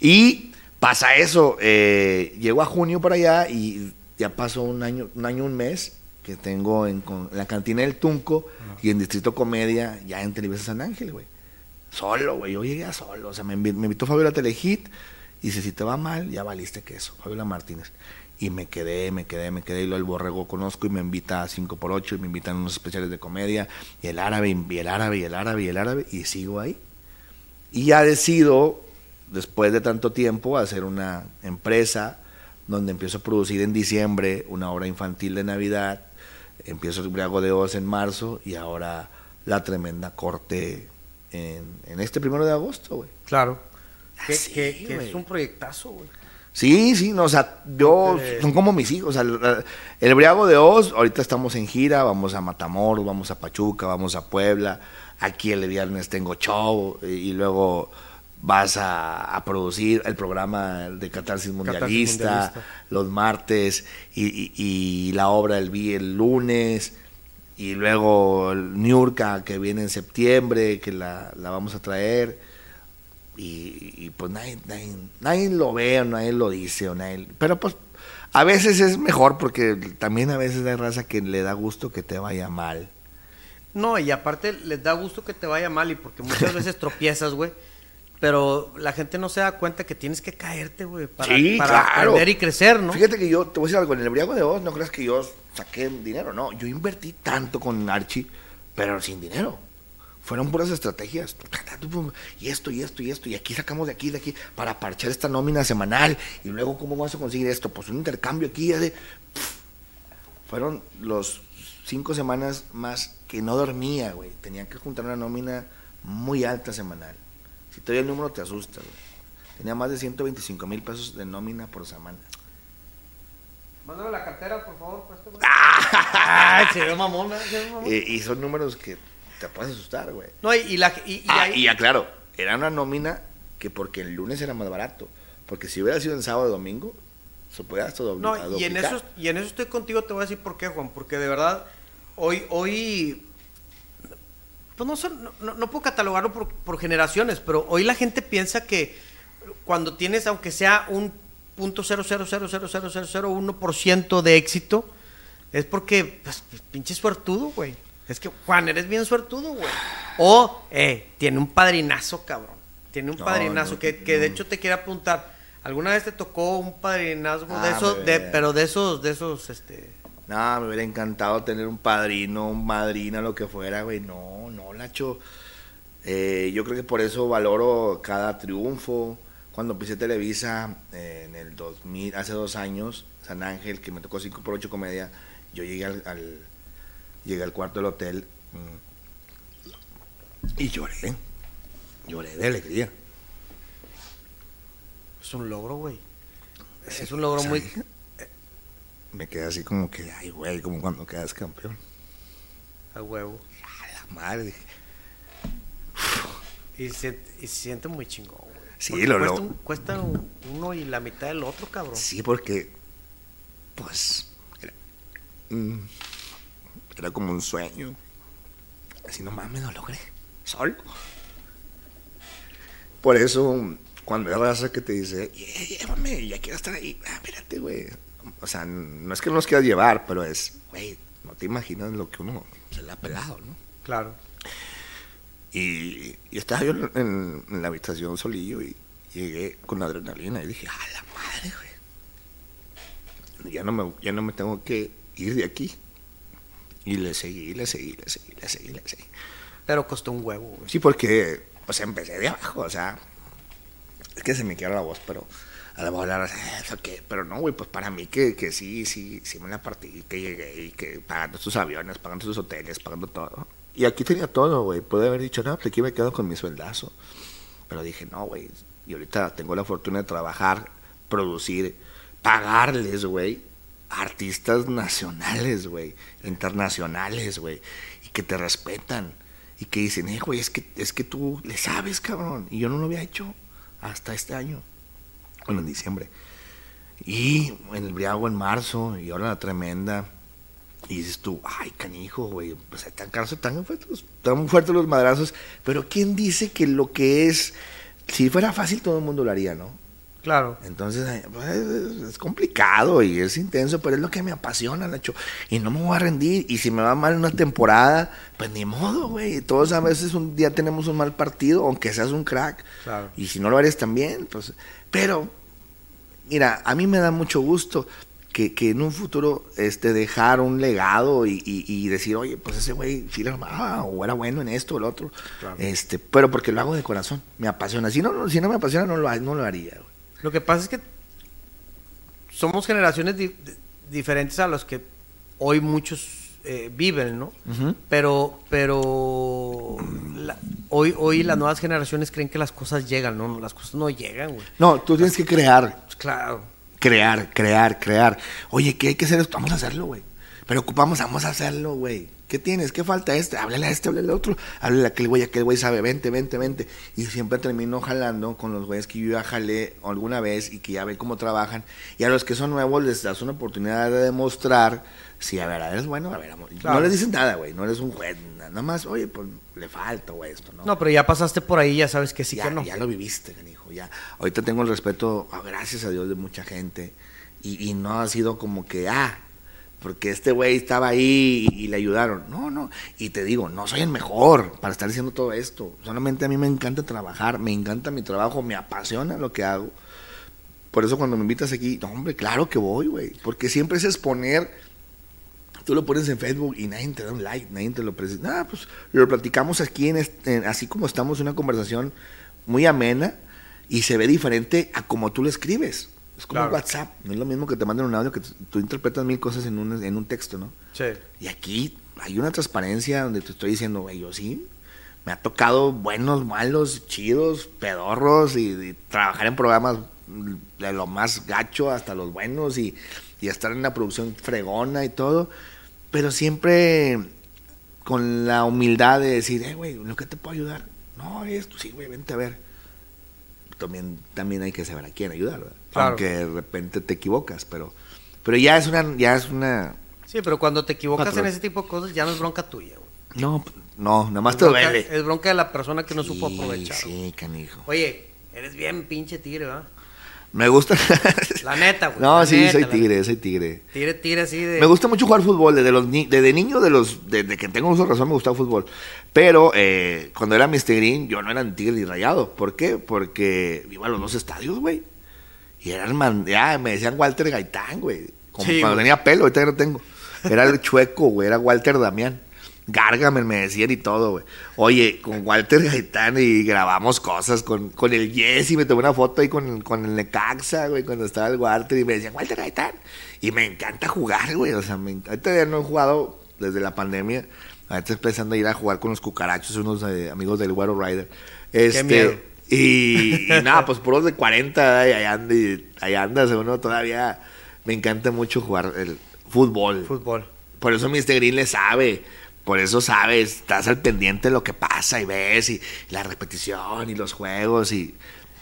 Y pasa eso, eh, llego a junio para allá y ya pasó un año, un año, un mes que tengo en, con- en la cantina del Tunco y en Distrito Comedia, ya en Televisa San Ángel, güey. Solo, güey, yo llegué a solo, o sea, me, me invitó Fabiola Telehit y dice, si te va mal, ya valiste queso, Fabiola Martínez. Y me quedé, me quedé, me quedé, y luego el borrego conozco y me invita a 5 por 8 y me invitan a unos especiales de comedia, y el árabe, y el árabe, y el árabe, y el árabe, y sigo ahí. Y ya decido, después de tanto tiempo, hacer una empresa donde empiezo a producir en diciembre una obra infantil de Navidad, empiezo el Briago de Oz en marzo y ahora la tremenda corte en, en este primero de agosto, güey. Claro. Que, Así, que- que güey. es un proyectazo, güey. Sí, sí, no, o sea, yo, son como mis hijos, o sea, el, el Briago de Oz, ahorita estamos en gira, vamos a Matamoros, vamos a Pachuca, vamos a Puebla, aquí el viernes tengo show, y, y luego vas a, a producir el programa de Catarsis Mundialista, Mundialista. los martes, y, y- y la obra el, vi- el lunes, y luego el Niurka que viene en septiembre, que la, la vamos a traer y, y, pues nadie, nadie, nadie lo ve o nadie lo dice o nadie, pero pues a veces es mejor porque también a veces hay raza que le da gusto que te vaya mal. No, y aparte les da gusto que te vaya mal y porque muchas veces tropiezas, güey. Pero la gente no se da cuenta que tienes que caerte, güey, para, Sí, para claro. aprender y crecer, ¿no? Fíjate que yo, te voy a decir algo, en el Briago de Oz no creas que yo saqué dinero, no, yo invertí tanto con Archie, pero sin dinero. Fueron puras estrategias. Y esto, y esto, y esto. Y aquí sacamos de aquí, de aquí, para parchar esta nómina semanal. Y luego, ¿cómo vas a conseguir esto? Pues un intercambio aquí. ya de- Fueron los cinco semanas más que no dormía, güey. Tenían que juntar una nómina muy alta semanal. Si te doy el número, te asusta, güey. Tenía más de 125 mil pesos de nómina por semana. Mándame la cartera, por favor, pues, güey. Ay, se ve mamón, ¿verdad? Se ve mamón. Eh, y son números que te puedes asustar, güey. No, y, y la... Y, y Ah, ahí- y ya claro, era una nómina que porque el lunes era más barato. Porque si hubiera sido en sábado o domingo, se podía hasta dobl- No, y en, eso, y en eso estoy contigo, te voy a decir por qué, Juan. Porque de verdad, hoy, hoy pues no, son- no puedo catalogarlo por, por generaciones, pero hoy la gente piensa que cuando tienes, aunque sea un punto ciento de éxito, es porque, pues, pinche suertudo, güey. Es que, Juan, eres bien suertudo, güey. O, eh, tiene un padrinazo, cabrón. Tiene un No, padrinazo no, que, que de hecho te quiero apuntar. ¿Alguna vez te tocó un padrinazgo de Ah, esos, de, pero de esos, de esos, este... No, me hubiera encantado tener un padrino, un madrina, lo que fuera, güey. No, no, Nacho. Eh, yo creo que por eso valoro cada triunfo. Cuando empecé Televisa eh, en el 2000, hace dos años, San Ángel, que me tocó 5 por 8 comedia, yo llegué al, al- llegué al cuarto del hotel mm, y lloré. Lloré de alegría. Es un logro, güey. Es un logro muy... ¿Sabes? Me quedé así como que, ay, güey, como cuando quedas campeón. A huevo. A la madre. Y se, y se siente muy chingón, güey. Sí, Porque lo- cuesta, lo- un- cuesta un- uno y la mitad del otro, cabrón. Sí, porque, pues, era, mm, era como un sueño. Así no mames, lo logré. Solo. Por eso, cuando hay raza que te dice, "Yeah, llévame, ya quiero estar ahí. Ah, espérate, güey. O sea, no es que no nos quieras llevar, pero es, güey, no te imaginas lo que uno se le ha pegado, ¿no? Claro. Y, y estaba yo en, en la habitación solillo y llegué con adrenalina y dije, ¡ah, la madre, güey! Ya no, me, ya no me tengo que ir de aquí. Y le seguí, le seguí, le seguí, le seguí, le seguí. Pero costó un huevo, güey. Sí, porque, pues empecé de abajo, o sea, es que se me quiebra la voz, pero a la mejor. Pero no, güey, pues para mí que, que sí, sí, sí me la partí, que llegué y que pagando sus aviones, pagando sus hoteles, pagando todo. Y aquí tenía todo, güey. Pude haber dicho, no, pues aquí me quedo con mi sueldazo. Pero dije, no, güey. Y ahorita tengo la fortuna de trabajar, producir, pagarles, güey, artistas nacionales, güey, internacionales, güey, y que te respetan. Y que dicen, eh, güey, es que, es que tú le sabes, cabrón. Y yo no lo había hecho hasta este año. Bueno, en diciembre. Y en el Briago en marzo, y ahora la tremenda. Y dices tú, ay, canijo, güey, pues tan caros, tan fuertes, tan fuertes los madrazos. Pero ¿quién dice que lo que es, si fuera fácil todo el mundo lo haría, ¿no? Claro. Entonces, pues, es, complicado y es intenso, pero es lo que me apasiona, Nacho. Y no me voy a rendir. Y si me va mal una temporada, pues ni modo, güey. Todos a veces un día tenemos un mal partido, aunque seas un crack. Claro. Y si no lo eres también, pues. Pero, mira, a mí me da mucho gusto que, que en un futuro este, dejar un legado y, y- y decir, oye, pues ese güey sí la armaba, o era bueno en esto o lo otro. Claro. Este, pero porque lo hago de corazón, me apasiona. Si no, no- si no me apasiona, no lo, no lo haría, güey. Lo que pasa es que somos generaciones di- di- diferentes a los que hoy muchos eh, viven, ¿no? Pero, pero la- hoy, hoy las nuevas generaciones creen que las cosas llegan, ¿no? Las cosas no llegan, güey. No, tú tienes que crear, Pues claro. crear, crear, crear. Oye, ¿qué hay que hacer? Vamos a hacerlo, güey. Pero ocupamos, vamos a hacerlo, güey. ¿Qué tienes? ¿Qué falta este? Háblale a este, háblale al otro. Háblale a aquel güey, aquel güey sabe, vente, vente, vente. Y siempre termino jalando con los güeyes que yo ya jalé alguna vez y que ya ven cómo trabajan. Y a los que son nuevos les das una oportunidad de demostrar si, a ver, eres bueno, a ver, amor. Claro. No les dices nada, güey. No eres un juez, nada más, oye, pues le falta, güey, esto, ¿no? No, pero ya pasaste por ahí, ya sabes que sí ya, que no. ya lo viviste, canijo, ya. Ahorita tengo el respeto, ah, gracias a Dios, de mucha gente. Y, y no ha sido como que, ah, porque este güey estaba ahí y, y le ayudaron. No, no. Y te digo, no soy el mejor para estar haciendo todo esto. Solamente a mí me encanta trabajar, me encanta mi trabajo, me apasiona lo que hago. Por eso cuando me invitas aquí, no, hombre, claro que voy, güey. Porque siempre es exponer tú lo pones en Facebook y nadie te da un like, nadie te lo presenta. Ah, pues lo platicamos aquí, en este- en- así como estamos, una conversación muy amena y se ve diferente a como tú lo escribes. Es como Claro. WhatsApp, no es lo mismo que te manden un audio que tú, interpretas mil cosas en un, en un texto, ¿no? Sí. Y aquí hay una transparencia donde te estoy diciendo, güey, yo sí, me ha tocado buenos, malos, chidos, pedorros y, y trabajar en programas de lo más gacho hasta los buenos y, y estar en una producción fregona y todo, pero siempre con la humildad de decir, eh, güey, ¿lo que te puedo ayudar? No, esto, sí, güey, vente a ver. también, también hay que saber a quién ayudar, ¿verdad? Claro. Aunque de repente te equivocas, pero, pero ya es una, ya es una, Sí, pero cuando te equivocas Patrón. en ese tipo de cosas ya no es bronca tuya, güey. no, no, nada más te duele. es bronca de la persona que no supo Sí, aprovechar. Sí, canijo. Oye, eres bien pinche tigre, ¿verdad? Me gusta. La neta, güey. no, sí, neta, soy tigre, soy tigre. Tigre, tigre así de... Me gusta mucho jugar fútbol, desde los ni- desde niño, de los, desde que tengo uso de razón me gustaba el fútbol. Pero eh, cuando era Mr. Green, yo no era ni tigre ni rayado. ¿Por qué? Porque iba a los dos estadios, güey. Y eran man, ya me decían Walter Gaitán, güey. Como Sí, cuando güey. tenía pelo, ahorita ya no tengo. Era el chueco, güey, era Walter Damián. Gargamel me decían y todo, güey. Oye, con Walter Gaitán y grabamos cosas con, con el Jesse, me tomé una foto ahí con, con el Necaxa, güey, cuando estaba el Walter y me decían, Walter Gaitán. Y me encanta jugar, güey. O sea, me, ahorita ya no he jugado desde la pandemia. Ahorita estoy empezando a ir a jugar con los cucarachos, unos eh, amigos del Güero Rider. Este, miedo. Y, y nada, pues puros de 40, y ahí anda, y ahí andas, uno todavía me encanta mucho jugar el fútbol. Fútbol. Por eso Mr. Green le sabe. Por eso sabes, estás al pendiente de lo que pasa y ves y, la repetición y los juegos y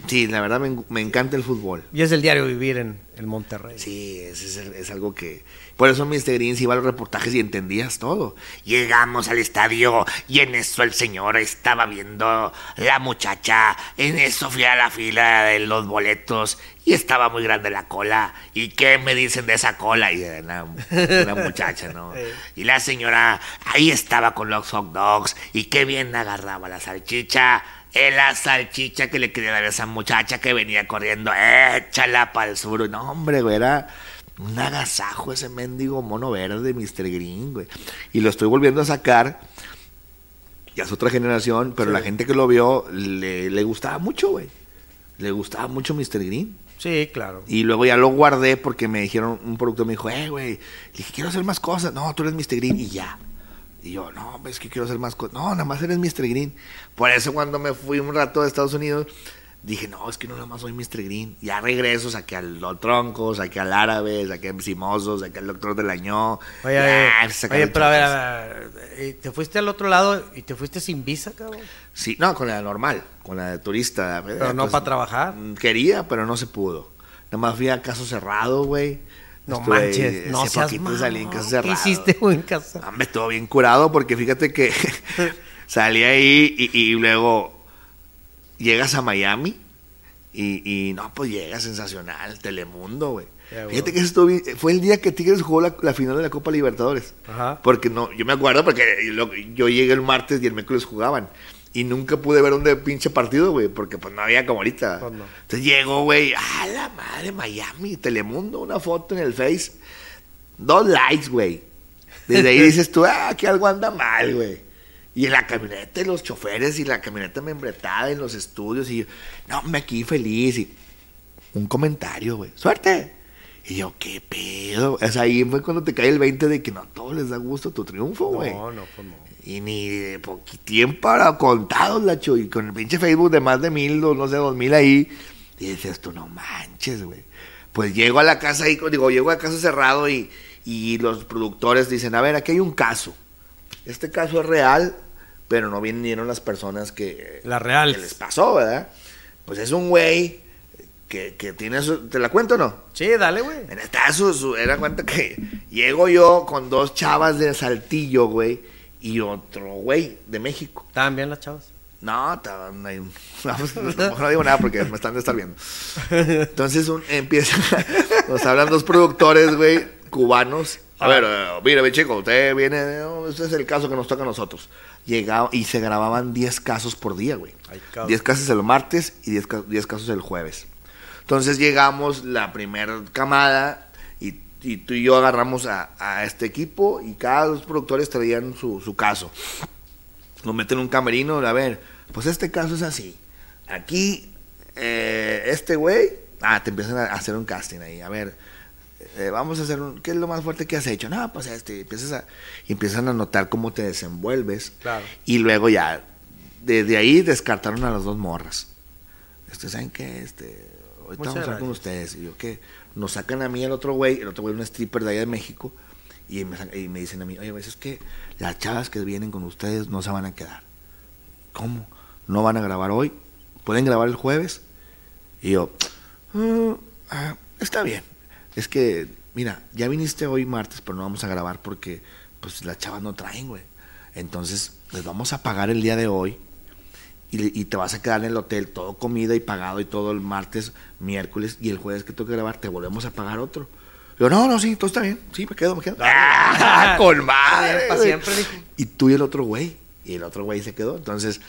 sí, la verdad me, me encanta el fútbol. Y es el diario vivir en el Monterrey. Sí, es, es, es algo que... Por eso Mr. Green se iba a los reportajes y entendías todo. Llegamos al estadio y en eso el señor estaba viendo la muchacha. En eso fui a la fila de los boletos y estaba muy grande la cola. ¿Y qué me dicen de esa cola? Y era una, una muchacha, ¿no? Y la señora ahí estaba con los hot dogs y qué bien agarraba la salchicha. Es la salchicha que le quería dar a esa muchacha que venía corriendo. Échala para el sur. No, hombre, güey, era un agasajo ese mendigo mono verde, Mr. Green, güey. Y lo estoy volviendo a sacar. Ya es otra generación, pero Sí. la gente que lo vio le, le gustaba mucho, güey. Le gustaba mucho Mr. Green. Sí, claro. Y luego ya lo guardé porque me dijeron, un productor me dijo, eh, güey, dije, quiero hacer más cosas. No, tú eres Mr. Green y ya. Y yo, no, es que quiero hacer más cosas. No, nada más eres Mr. Green. Por eso cuando me fui un rato a Estados Unidos, dije, no, es que no nada más soy Mr. Green. Ya regreso, saqué al Los Troncos, saqué al Árabe, saqué a Simoso, saqué al Doctor del Año. Oye, Ya, oye, pero a ver, a ver, eh, te fuiste al otro lado y te fuiste sin visa, cabrón. Sí, no, con la normal, con la de turista. Pues, Pero no para trabajar. Quería, pero no se pudo. Nada más fui a caso cerrado, güey. No Estuve manches, no seas poquito salí en caso ¿Qué cerrado. hiciste, güey, en casa? Hombre, estuvo bien curado porque fíjate que salí ahí y, y luego llegas a Miami y, y no, pues llega sensacional, Telemundo, güey. Fíjate que bien- fue el día que Tigres jugó la, la final de la Copa Libertadores. Ajá. Porque no, yo me acuerdo porque yo llegué el martes y el miércoles jugaban. Y nunca pude ver un de pinche partido, güey, porque pues no había como ahorita. Pues no. Entonces llegó, güey, a la madre, Miami, Telemundo, una foto en el Face. Dos likes, güey. Desde ahí dices tú, ah, que algo anda mal, güey. Y en la camioneta, y los choferes, y la camioneta membretada en los estudios, y yo, no, me aquí feliz. Y un comentario, güey, suerte. Y yo, ¿qué pedo? O sea, ahí fue cuando te cae el 20 de que no a todos les da gusto tu triunfo, güey. No, no, pues no. Y ni de poquitín para contados, Lacho. Y con el pinche Facebook de más de mil, no sé, dos mil ahí. Y dices tú, no manches, güey. Pues llego a la casa ahí, digo, llego a casa cerrado y, y los productores dicen, a ver, aquí hay un caso. Este caso es real, pero no vinieron las personas que, La real. que les pasó, ¿verdad? Pues es un güey que, que tiene su... ¿Te la cuento o no? Sí, dale, güey. En este caso, su, era cuenta que llego yo con dos chavas de Saltillo, güey, y otro güey de México. Estaban bien las chavas. No, estaban ahí- no, no, no digo nada porque me están de estar viendo. Entonces un, empieza, nos hablan dos productores, güey, cubanos. A ver, eh, mire, mi chico, usted viene, no, este es el caso que nos toca a nosotros. Llegaba y se grababan 10 casos por día, güey. Ay, cabrón. 10 casos el martes y 10, ca- 10 casos el jueves. Entonces llegamos la primera camada y, y tú y yo agarramos a, a este equipo y cada dos productores traían su, su caso. Nos meten en un camerino, a ver, pues este caso es así. Aquí, eh, este güey, ah, te empiezan a hacer un casting ahí, a ver, eh, vamos a hacer un, ¿qué es lo más fuerte que has hecho? No, pues este, empiezas a, y empiezan a notar cómo te desenvuelves. Claro. Y luego ya, desde ahí descartaron a las dos morras. Este, ¿saben qué? Este, ahorita Muchas vamos a hablar con ustedes. Y yo, ¿qué? Nos sacan a mí el otro güey, el otro güey, un stripper de allá de México, y me, y me dicen a mí, oye, es que las chavas que vienen con ustedes no se van a quedar. ¿Cómo? ¿No van a grabar hoy? ¿Pueden grabar el jueves? Y yo, "Mm, ah, está bien. Es que, mira, ya viniste hoy martes, pero no vamos a grabar porque pues las chavas no traen, güey. Entonces, les vamos a pagar el día de hoy y, te vas a quedar en el hotel todo comida y pagado y todo el martes, miércoles y el jueves que tengo que grabar te volvemos a pagar otro. Yo, no, no, sí, todo está bien. Sí, me quedo, me quedo. ¡Ah, con madre! Pa' güey! siempre. Y tú y el otro güey. Y el otro güey se quedó. Entonces,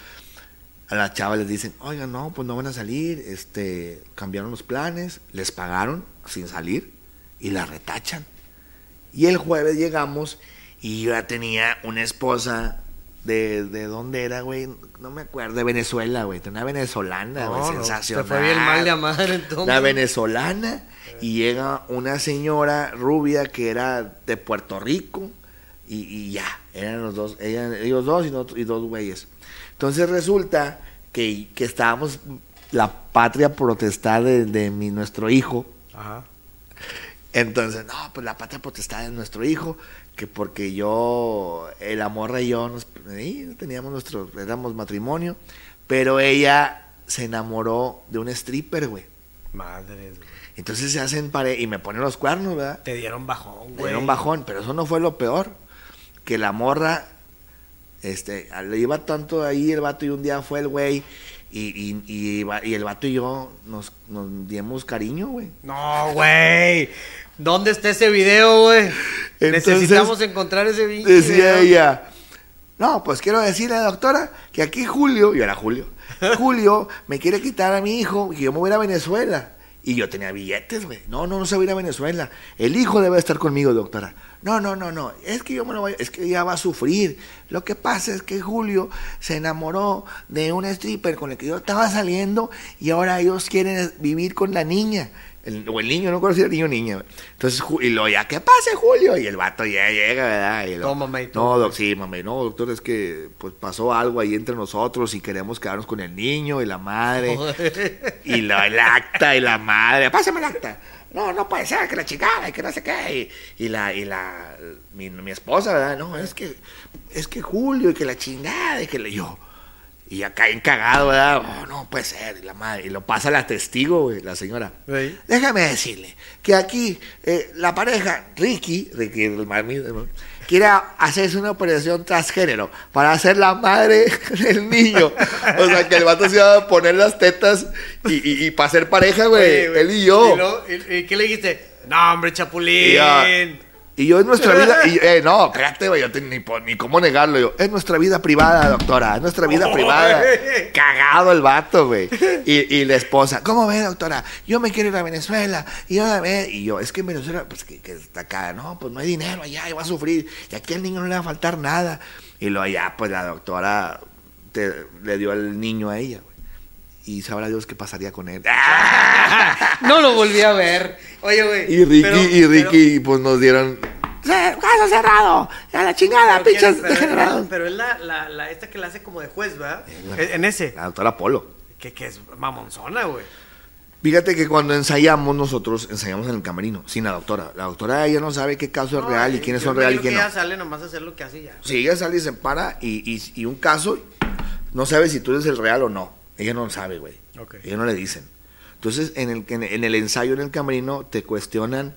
a las chavas les dicen, oigan, no, pues no van a salir. Este, cambiaron los planes, les pagaron sin salir y la retachan. Y el jueves llegamos y yo ya tenía una esposa de, de dónde era, güey, no me acuerdo, de Venezuela, güey, una venezolana, güey, No, no, sensacional. Te fue bien mal de amar entonces. Una venezolana y llega una señora rubia que era de Puerto Rico y, y ya, eran los dos, ellos dos y, nosotros- y dos güeyes. Entonces resulta que, que estábamos la patria protestada de, de mi, nuestro hijo. Ajá. Entonces, no, pues la patria potestad de nuestro hijo, que porque yo, el amor y yo, nos, teníamos nuestro, éramos matrimonio, pero ella se enamoró de un stripper, güey. Madres, güey. Entonces se hacen pareja y me ponen los cuernos, ¿verdad? Te dieron bajón, güey. dieron bajón, pero eso no fue lo peor. Que la morra, este, le iba tanto ahí el vato y un día fue el güey y, y, y, y el vato y yo nos, nos dimos cariño, güey. No, güey. ¿Dónde está ese video, güey? Necesitamos encontrar ese video. Decía ella, no, pues quiero decirle, doctora, que aquí Julio, y era Julio, Julio me quiere quitar a mi hijo y yo me voy a ir a Venezuela. Y yo tenía billetes, güey. No, no, no se va a ir a Venezuela. El hijo debe estar conmigo, doctora. No, no, no, no. Es que yo me lo voy, es que ella va a sufrir. Lo que pasa es que Julio se enamoró de un stripper con el que yo estaba saliendo y ahora ellos quieren vivir con la niña. El, o el niño, no conocía el niño o niña. Entonces, y lo ya, ¿qué pase, Julio? Y el vato ya llega, ¿verdad? Y lo- Tómame y No, doc, sí, mami, no, doctor, es que pues pasó algo ahí entre nosotros y queremos quedarnos con el niño y la madre. y la, el acta y la madre. Pásame el acta. No, no puede ser, que la chingada, y que no sé qué. Y, y la, y la, mi, mi esposa, ¿verdad? No, es que, es que Julio, y que la chingada, y que le yo. Y acá encagado, ¿verdad? Oh, no puede ser, y la madre. Y lo pasa la testigo, güey, la señora. Déjame decirle que aquí eh, la pareja, Ricky, Ricky el quiere hacerse una operación transgénero para ser la madre del niño. O sea, que el vato se iba a poner las tetas y, y, y para ser pareja, güey, él y yo. ¿Y, luego- y- qué le dijiste? No, hombre, Chapulín. Y yo en nuestra vida, y, eh, no, espérate, güey, yo te- ni, ni cómo negarlo. Yo, es nuestra vida privada, doctora, es nuestra vida privada. Cagado el vato, güey. Y, y la esposa, ¿cómo ve, doctora? Yo me quiero ir a Venezuela. Y yo, a ver, y yo, es que en Venezuela, pues que, que está acá, no, pues no hay dinero allá, y va a sufrir. Y aquí al niño no le va a faltar nada. Y luego allá, pues la doctora te- le dio al niño a ella. Y sabrá Dios qué pasaría con él. No lo volví a ver. Oye, güey. Y Ricky, pero- y Ricky, pues nos dieron. "Eh, ¡Caso cerrado! ¡A la chingada, pero- pinches pero-! Pero es la, la, la esta que la hace como de juez, ¿verdad? En ese. La doctora Polo. Que, que es mamonzona, güey. Fíjate que cuando ensayamos nosotros, ensayamos en el camerino, sin la doctora. La doctora ella no sabe qué caso es real y Ay, quiénes son real y quién no. ella sale nomás a hacer lo que hace ya. Si ella sale y se para y, y- y un caso, no sabe si tú eres el real o no. Ella no sabe, güey. Ok. Ella no le dicen. Entonces, en el, en, el ensayo en el camerino te cuestionan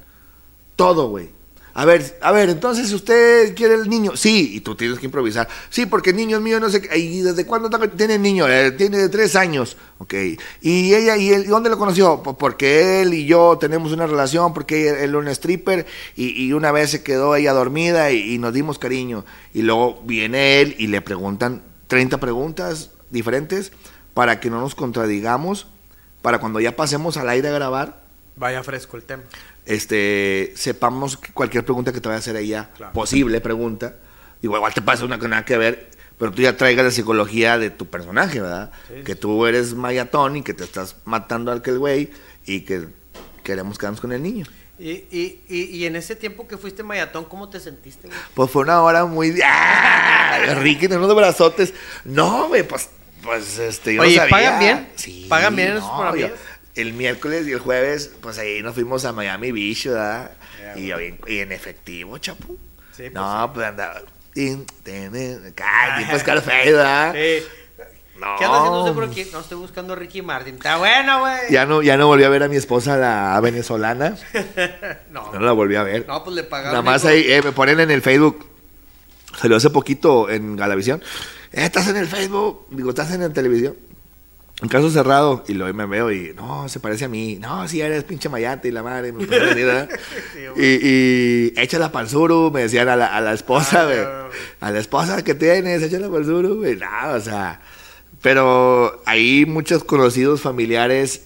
todo, güey. A ver, a ver, entonces usted quiere el niño. Sí, y tú tienes que improvisar. Sí, porque el niño es mío, no sé qué. ¿Y desde cuándo tiene el niño? Eh, tiene de tres años. Ok. ¿Y ella y él, dónde lo conoció? Pues porque él y yo tenemos una relación, porque él era un stripper y, y una vez se quedó ella dormida y, y nos dimos cariño. Y luego viene él y le preguntan 30 preguntas diferentes para que no nos contradigamos, para cuando ya pasemos al aire a grabar, Vaya fresco el tema. este, sepamos que cualquier pregunta que te vaya a hacer ella, Claro. posible pregunta, digo, igual te pasa una que nada que ver, pero tú ya traigas la psicología de tu personaje, ¿verdad? Sí. Que tú eres mayatón y que te estás matando al aquel güey y que queremos quedarnos con el niño. Y, y, y, y en ese tiempo que fuiste mayatón, ¿cómo te sentiste, güey? Pues fue una hora muy... ¡Ah! Ricky, unos brazotes. No, güey, pues, pues, este, yo Oye, no sabía. ¿pagan bien? Sí. ¿Pagan bien esos no, yo- El miércoles y el jueves, pues ahí nos fuimos a Miami Beach, ¿verdad? Y, yo bien- y en efectivo, chapu. Sí, pues no, pues andaba... tin, tin, tin, Ay, tipo Scarface, ¿verdad? Eh, No. ¿Qué anda haciendo por aquí? No, estoy buscando a Ricky Martin. Está bueno, güey. Ya no, ya no volví a ver a mi esposa, la venezolana. No, No la volví a ver. no, pues le pagaron. Nada más ahí eh, me ponen en el Facebook. Salió hace poquito en Galavisión. Estás en el Facebook. Digo, estás en la televisión. Un caso cerrado. Y luego me veo y, no, se parece a mí. No, si eres pinche mayate y la madre. Me venir. Sí, y, y échala pa'l suru, me decían a la, a la esposa, Ah, güey. A la esposa que tienes, échala pa'l suru, güey. No, o sea. Pero ahí muchos conocidos familiares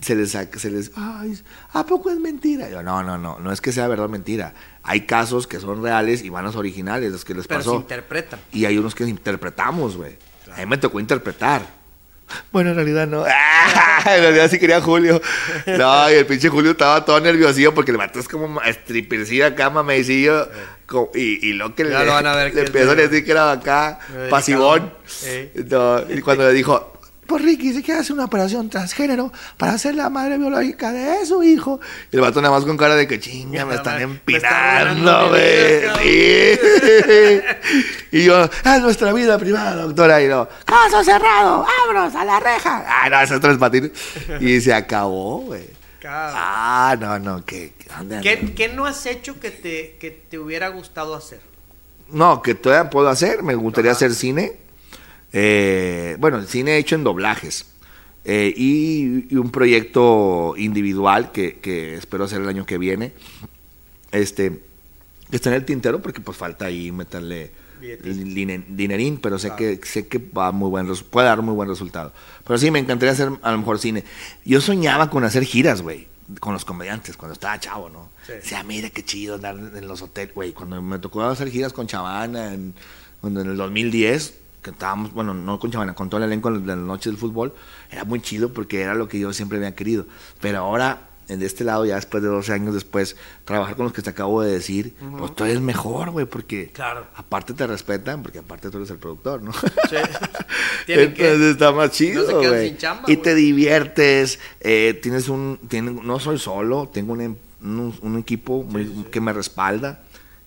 se les, saca- se les, ay, ¿a poco es mentira? Yo, no, no, no, no es que sea verdad o mentira. Hay casos que son reales y vanos originales, los que les Pero se pasó. interpretan. Y hay unos que interpretamos, güey. A mí me tocó interpretar. Bueno, en realidad no. en realidad sí quería Julio. No, y el pinche Julio estaba todo nerviosillo porque el vato es como strippercillo acá, mamecillo. Y, y lo que Ya le, lo van a ver le empezó a de- decir que era acá, pasivón. Eh. No, y cuando le dijo, pues Ricky se quiere hacer una operación transgénero para ser la madre biológica de su hijo. Y el vato nada más con cara de que chinga, me están empinando, güey. Sí. y yo, es nuestra vida privada, doctora. Y no, caso cerrado, abros a la reja. Ah, no, esos tres patines. Y se acabó, güey. Ah, no, no, que. ¿dónde ¿Qué, qué no has hecho que te, que te hubiera gustado hacer? No, que todavía puedo hacer. Me gustaría Ajá. hacer cine. Eh, bueno, el cine hecho en doblajes. Eh, y, y un proyecto individual que, que espero hacer el año que viene. Este, que está en el tintero porque pues falta ahí meterle line- dinerín, pero sé Claro. que sé que va muy buen puede dar muy buen resultado. Pero sí, me encantaría hacer a lo mejor cine. Yo soñaba con hacer giras, güey, con los comediantes cuando estaba chavo, ¿no? Sí. O sea, mira qué chido andar en los hoteles, güey. Cuando me tocó hacer giras con Chavana en, en el 2010, que estábamos, bueno, no con Chavana, con todo el elenco de la noche del fútbol, era muy chido porque era lo que yo siempre había querido. Pero ahora, en este lado, ya después de 12 años después, trabajar con los que te acabo de decir, pues tú eres mejor, güey, porque Claro. aparte te respetan, porque aparte tú eres el productor, ¿no? Sí. Tienen que- Entonces está más chido, no se sin chamba, y güey. te diviertes, eh, tienes un, tiene- no soy solo, tengo un, em- un, un equipo muy- que me respalda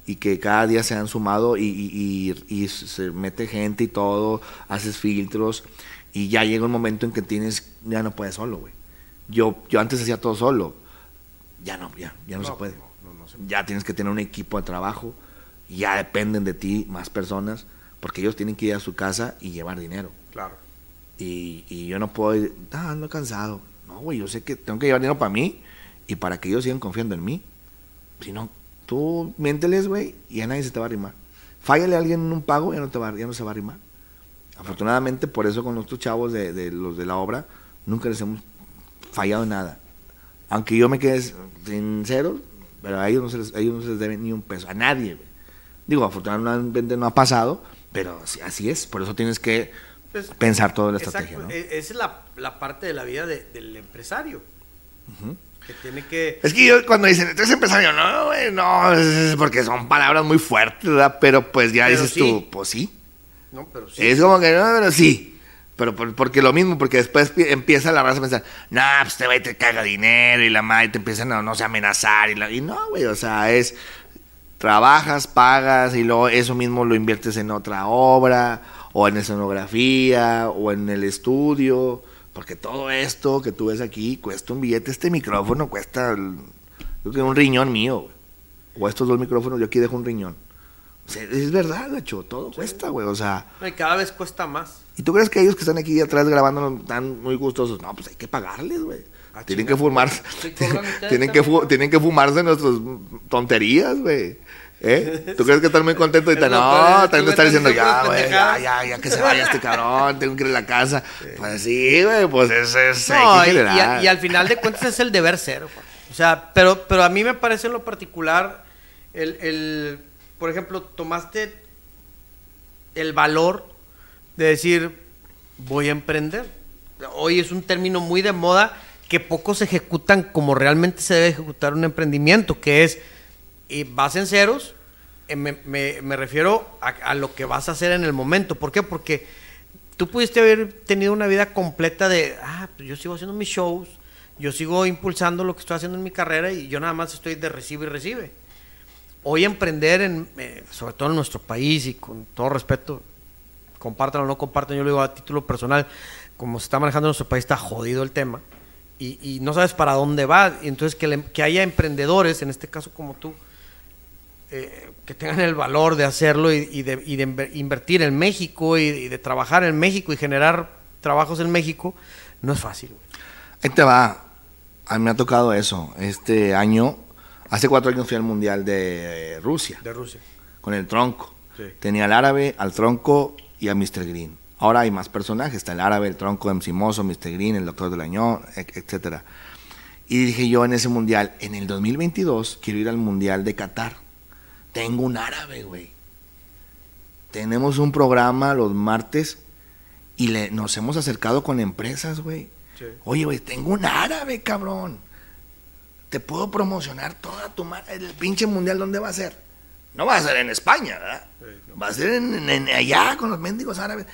y que cada día se han sumado y, y- y- y se mete gente y todo, haces filtros y ya llega un momento en que tienes, ya no puedes solo, güey. Yo, yo antes hacía todo solo, ya no, ya, ya no, se puede. no, no se Ya tienes que tener un equipo de trabajo, ya dependen de ti más personas, porque ellos tienen que ir a su casa y llevar dinero. Claro. Y, y yo no puedo ir, ah, ando cansado. No, güey, yo sé que tengo que llevar dinero para mí y para que ellos sigan confiando en mí. Si no, tú miénteles, güey, y ya nadie se te va a arrimar. Fállale a alguien en un pago, ya no, te va, ya no se va a arrimar. Afortunadamente, por eso con nuestros chavos de, de los de la obra, nunca les hemos fallado en nada. Aunque yo me quede sincero, pero a ellos no se les, a ellos no se les debe ni un peso, a nadie. güey. Digo, afortunadamente no ha pasado, pero así, es. Por eso tienes que Pues, pensar toda la Exacto, estrategia, ¿no? e- Esa es la, la parte de la vida de- del empresario. Que tiene que. Es que yo cuando dicen, entonces empresario, no, güey, no, es- porque son palabras muy fuertes, ¿verdad? Pero pues ya Pero dices sí. tú, pues sí. No, pero sí. Es como que, no, pero sí. Pero por- porque lo mismo, porque después pi- empieza la raza a pensar, nah, pues te va y te caga dinero y la madre te empiezan a, no sé, amenazar. Y, la- y no, güey, o sea, es, trabajas, pagas y luego eso mismo lo inviertes en otra obra o en escenografía o en el estudio. Porque todo esto que tú ves aquí cuesta un billete. Este micrófono cuesta, el- creo que un riñón mío, güey. O estos dos micrófonos, yo aquí dejo un riñón. O sea, es verdad, gacho, todo cuesta, güey. O sea, y cada vez cuesta más. ¿y tú crees que ellos que están aquí atrás grabando están muy gustosos? No, pues hay que pagarles, güey. Ah, tienen que fumar, Sí, cobran ustedes tienen que, fu- tienen que fumarse nuestras tonterías, güey. ¿Eh? ¿Tú crees que están muy contentos ahorita? Es lo No, peor, también estás diciendo, ya, güey, ya, pendejadas". ya, ya que se vaya este cabrón, tengo que ir a la casa. Pues sí, güey, pues es, es No, y, y a- y al final de cuentas es el deber ser. güey. O sea, pero, pero a mí me parece en lo particular, el, el, por ejemplo, tomaste el valor de decir, voy a emprender. Hoy es un término muy de moda que pocos ejecutan como realmente se debe ejecutar un emprendimiento, que es, y vas en ceros, eh, me, me- me refiero a, a lo que vas a hacer en el momento. ¿Por qué? Porque tú pudiste haber tenido una vida completa de, ah, pues yo sigo haciendo mis shows, yo sigo impulsando lo que estoy haciendo en mi carrera y yo nada más estoy de recibe y recibe. Hoy emprender, en, eh, sobre todo en nuestro país y con todo respeto, compartan o no compartan, yo lo digo a título personal, como se está manejando en nuestro país, está jodido el tema. Y, y no sabes para dónde va. Entonces que, le- que haya emprendedores, en este caso como tú, eh, que tengan el valor de hacerlo y, y de, y de inver- invertir en México y, y de trabajar en México y generar trabajos en México, no es fácil. Ahí te va. A mí me ha tocado eso. Este año, hace cuatro años fui al Mundial de Rusia, De Rusia. con el tronco. Sí. Tenía al árabe, al tronco y a Mr. Green. Ahora hay más personajes. Está el árabe, el tronco, Mozo, Mr. Green, el doctor del año, etcétera. Y dije yo en ese mundial, en el 2022 quiero ir al mundial de Qatar. Tengo un árabe, güey. Tenemos un programa los martes y le, nos hemos acercado con empresas, güey. Sí. Oye, güey, tengo un árabe, cabrón. Te puedo promocionar toda tu madre. El pinche mundial, ¿dónde va a ser? No va a ser en España, ¿verdad? Va a ser en, en- en allá con los mendigos árabes.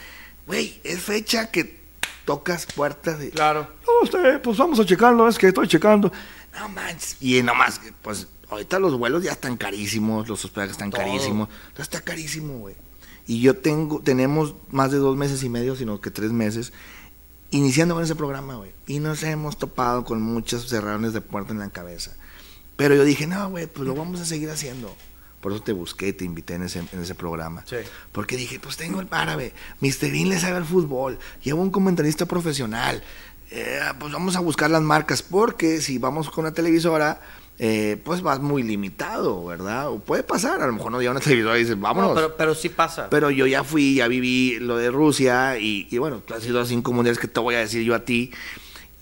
Güey, es fecha que tocas puertas y... Claro. No, usted, pues vamos a checarlo, es que estoy checando. No manches. Y nomás, pues ahorita los vuelos ya están carísimos, los hospedajes están Todo. carísimos. Todo está carísimo, güey. Y yo tengo, tenemos más de dos meses y medio, sino que tres meses, iniciando con ese programa, güey. Y nos hemos topado con muchos cerradones de puerta en la cabeza. Pero yo dije, no, güey, pues lo vamos a seguir haciendo. Por eso te busqué, te invité en ese, en ese programa. Sí. Porque dije, pues tengo el árabe, Mr. Bean le sabe al fútbol, llevo un comentarista profesional, eh, pues vamos a buscar las marcas, porque si vamos con una televisora, eh, pues vas muy limitado, ¿verdad? O puede pasar, a lo mejor no llega una televisora y dices, vámonos. No, pero, pero sí pasa. Pero yo ya fui, ya viví lo de Rusia y, y bueno, tú has sido a cinco mundiales que te voy a decir yo a ti.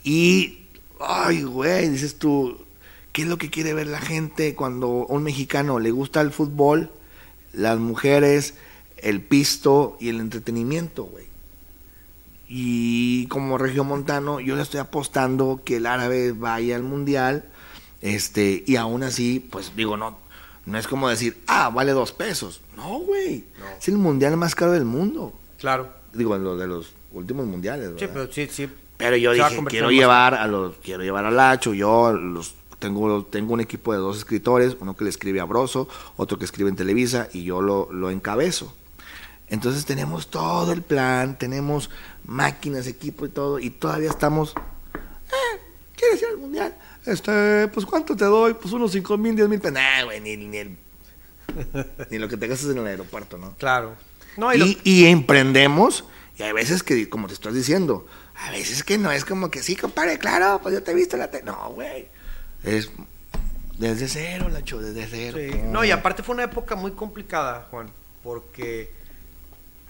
Y, ay, güey, dices tú, ¿qué es lo que quiere ver la gente cuando a un mexicano le gusta el fútbol, las mujeres, el pisto y el entretenimiento, güey? Y como regiomontano, yo le estoy apostando que el árabe vaya al mundial. Este, y aún así, pues digo, no, no es como decir, ah, vale dos pesos. No, güey. No. Es el mundial más caro del mundo. Claro. Digo, lo de los últimos mundiales, Sí, ¿verdad? pero sí, sí. Pero yo Se dije, quiero llevar a los, quiero llevar a Lacho, yo los tengo, tengo un equipo de dos escritores, uno que le escribe a Broso, otro que escribe en Televisa, y yo lo, lo encabezo. Entonces tenemos todo el plan, tenemos máquinas, equipo y todo, y todavía estamos. Eh, ¿Quieres ir al mundial? Este, pues ¿cuánto te doy? Pues unos cinco mil, diez mil pesos. Nah, güey, ni, ni, el- ni lo que te gastas en el aeropuerto, ¿no? Claro. No, y, lo- Y, y emprendemos, y hay veces que, como te estás diciendo, a veces que no es como que sí, compadre, claro, pues yo te he visto la te No, güey. Es desde cero, Lacho, desde cero. Sí. No, y aparte fue una época muy complicada, Juan, porque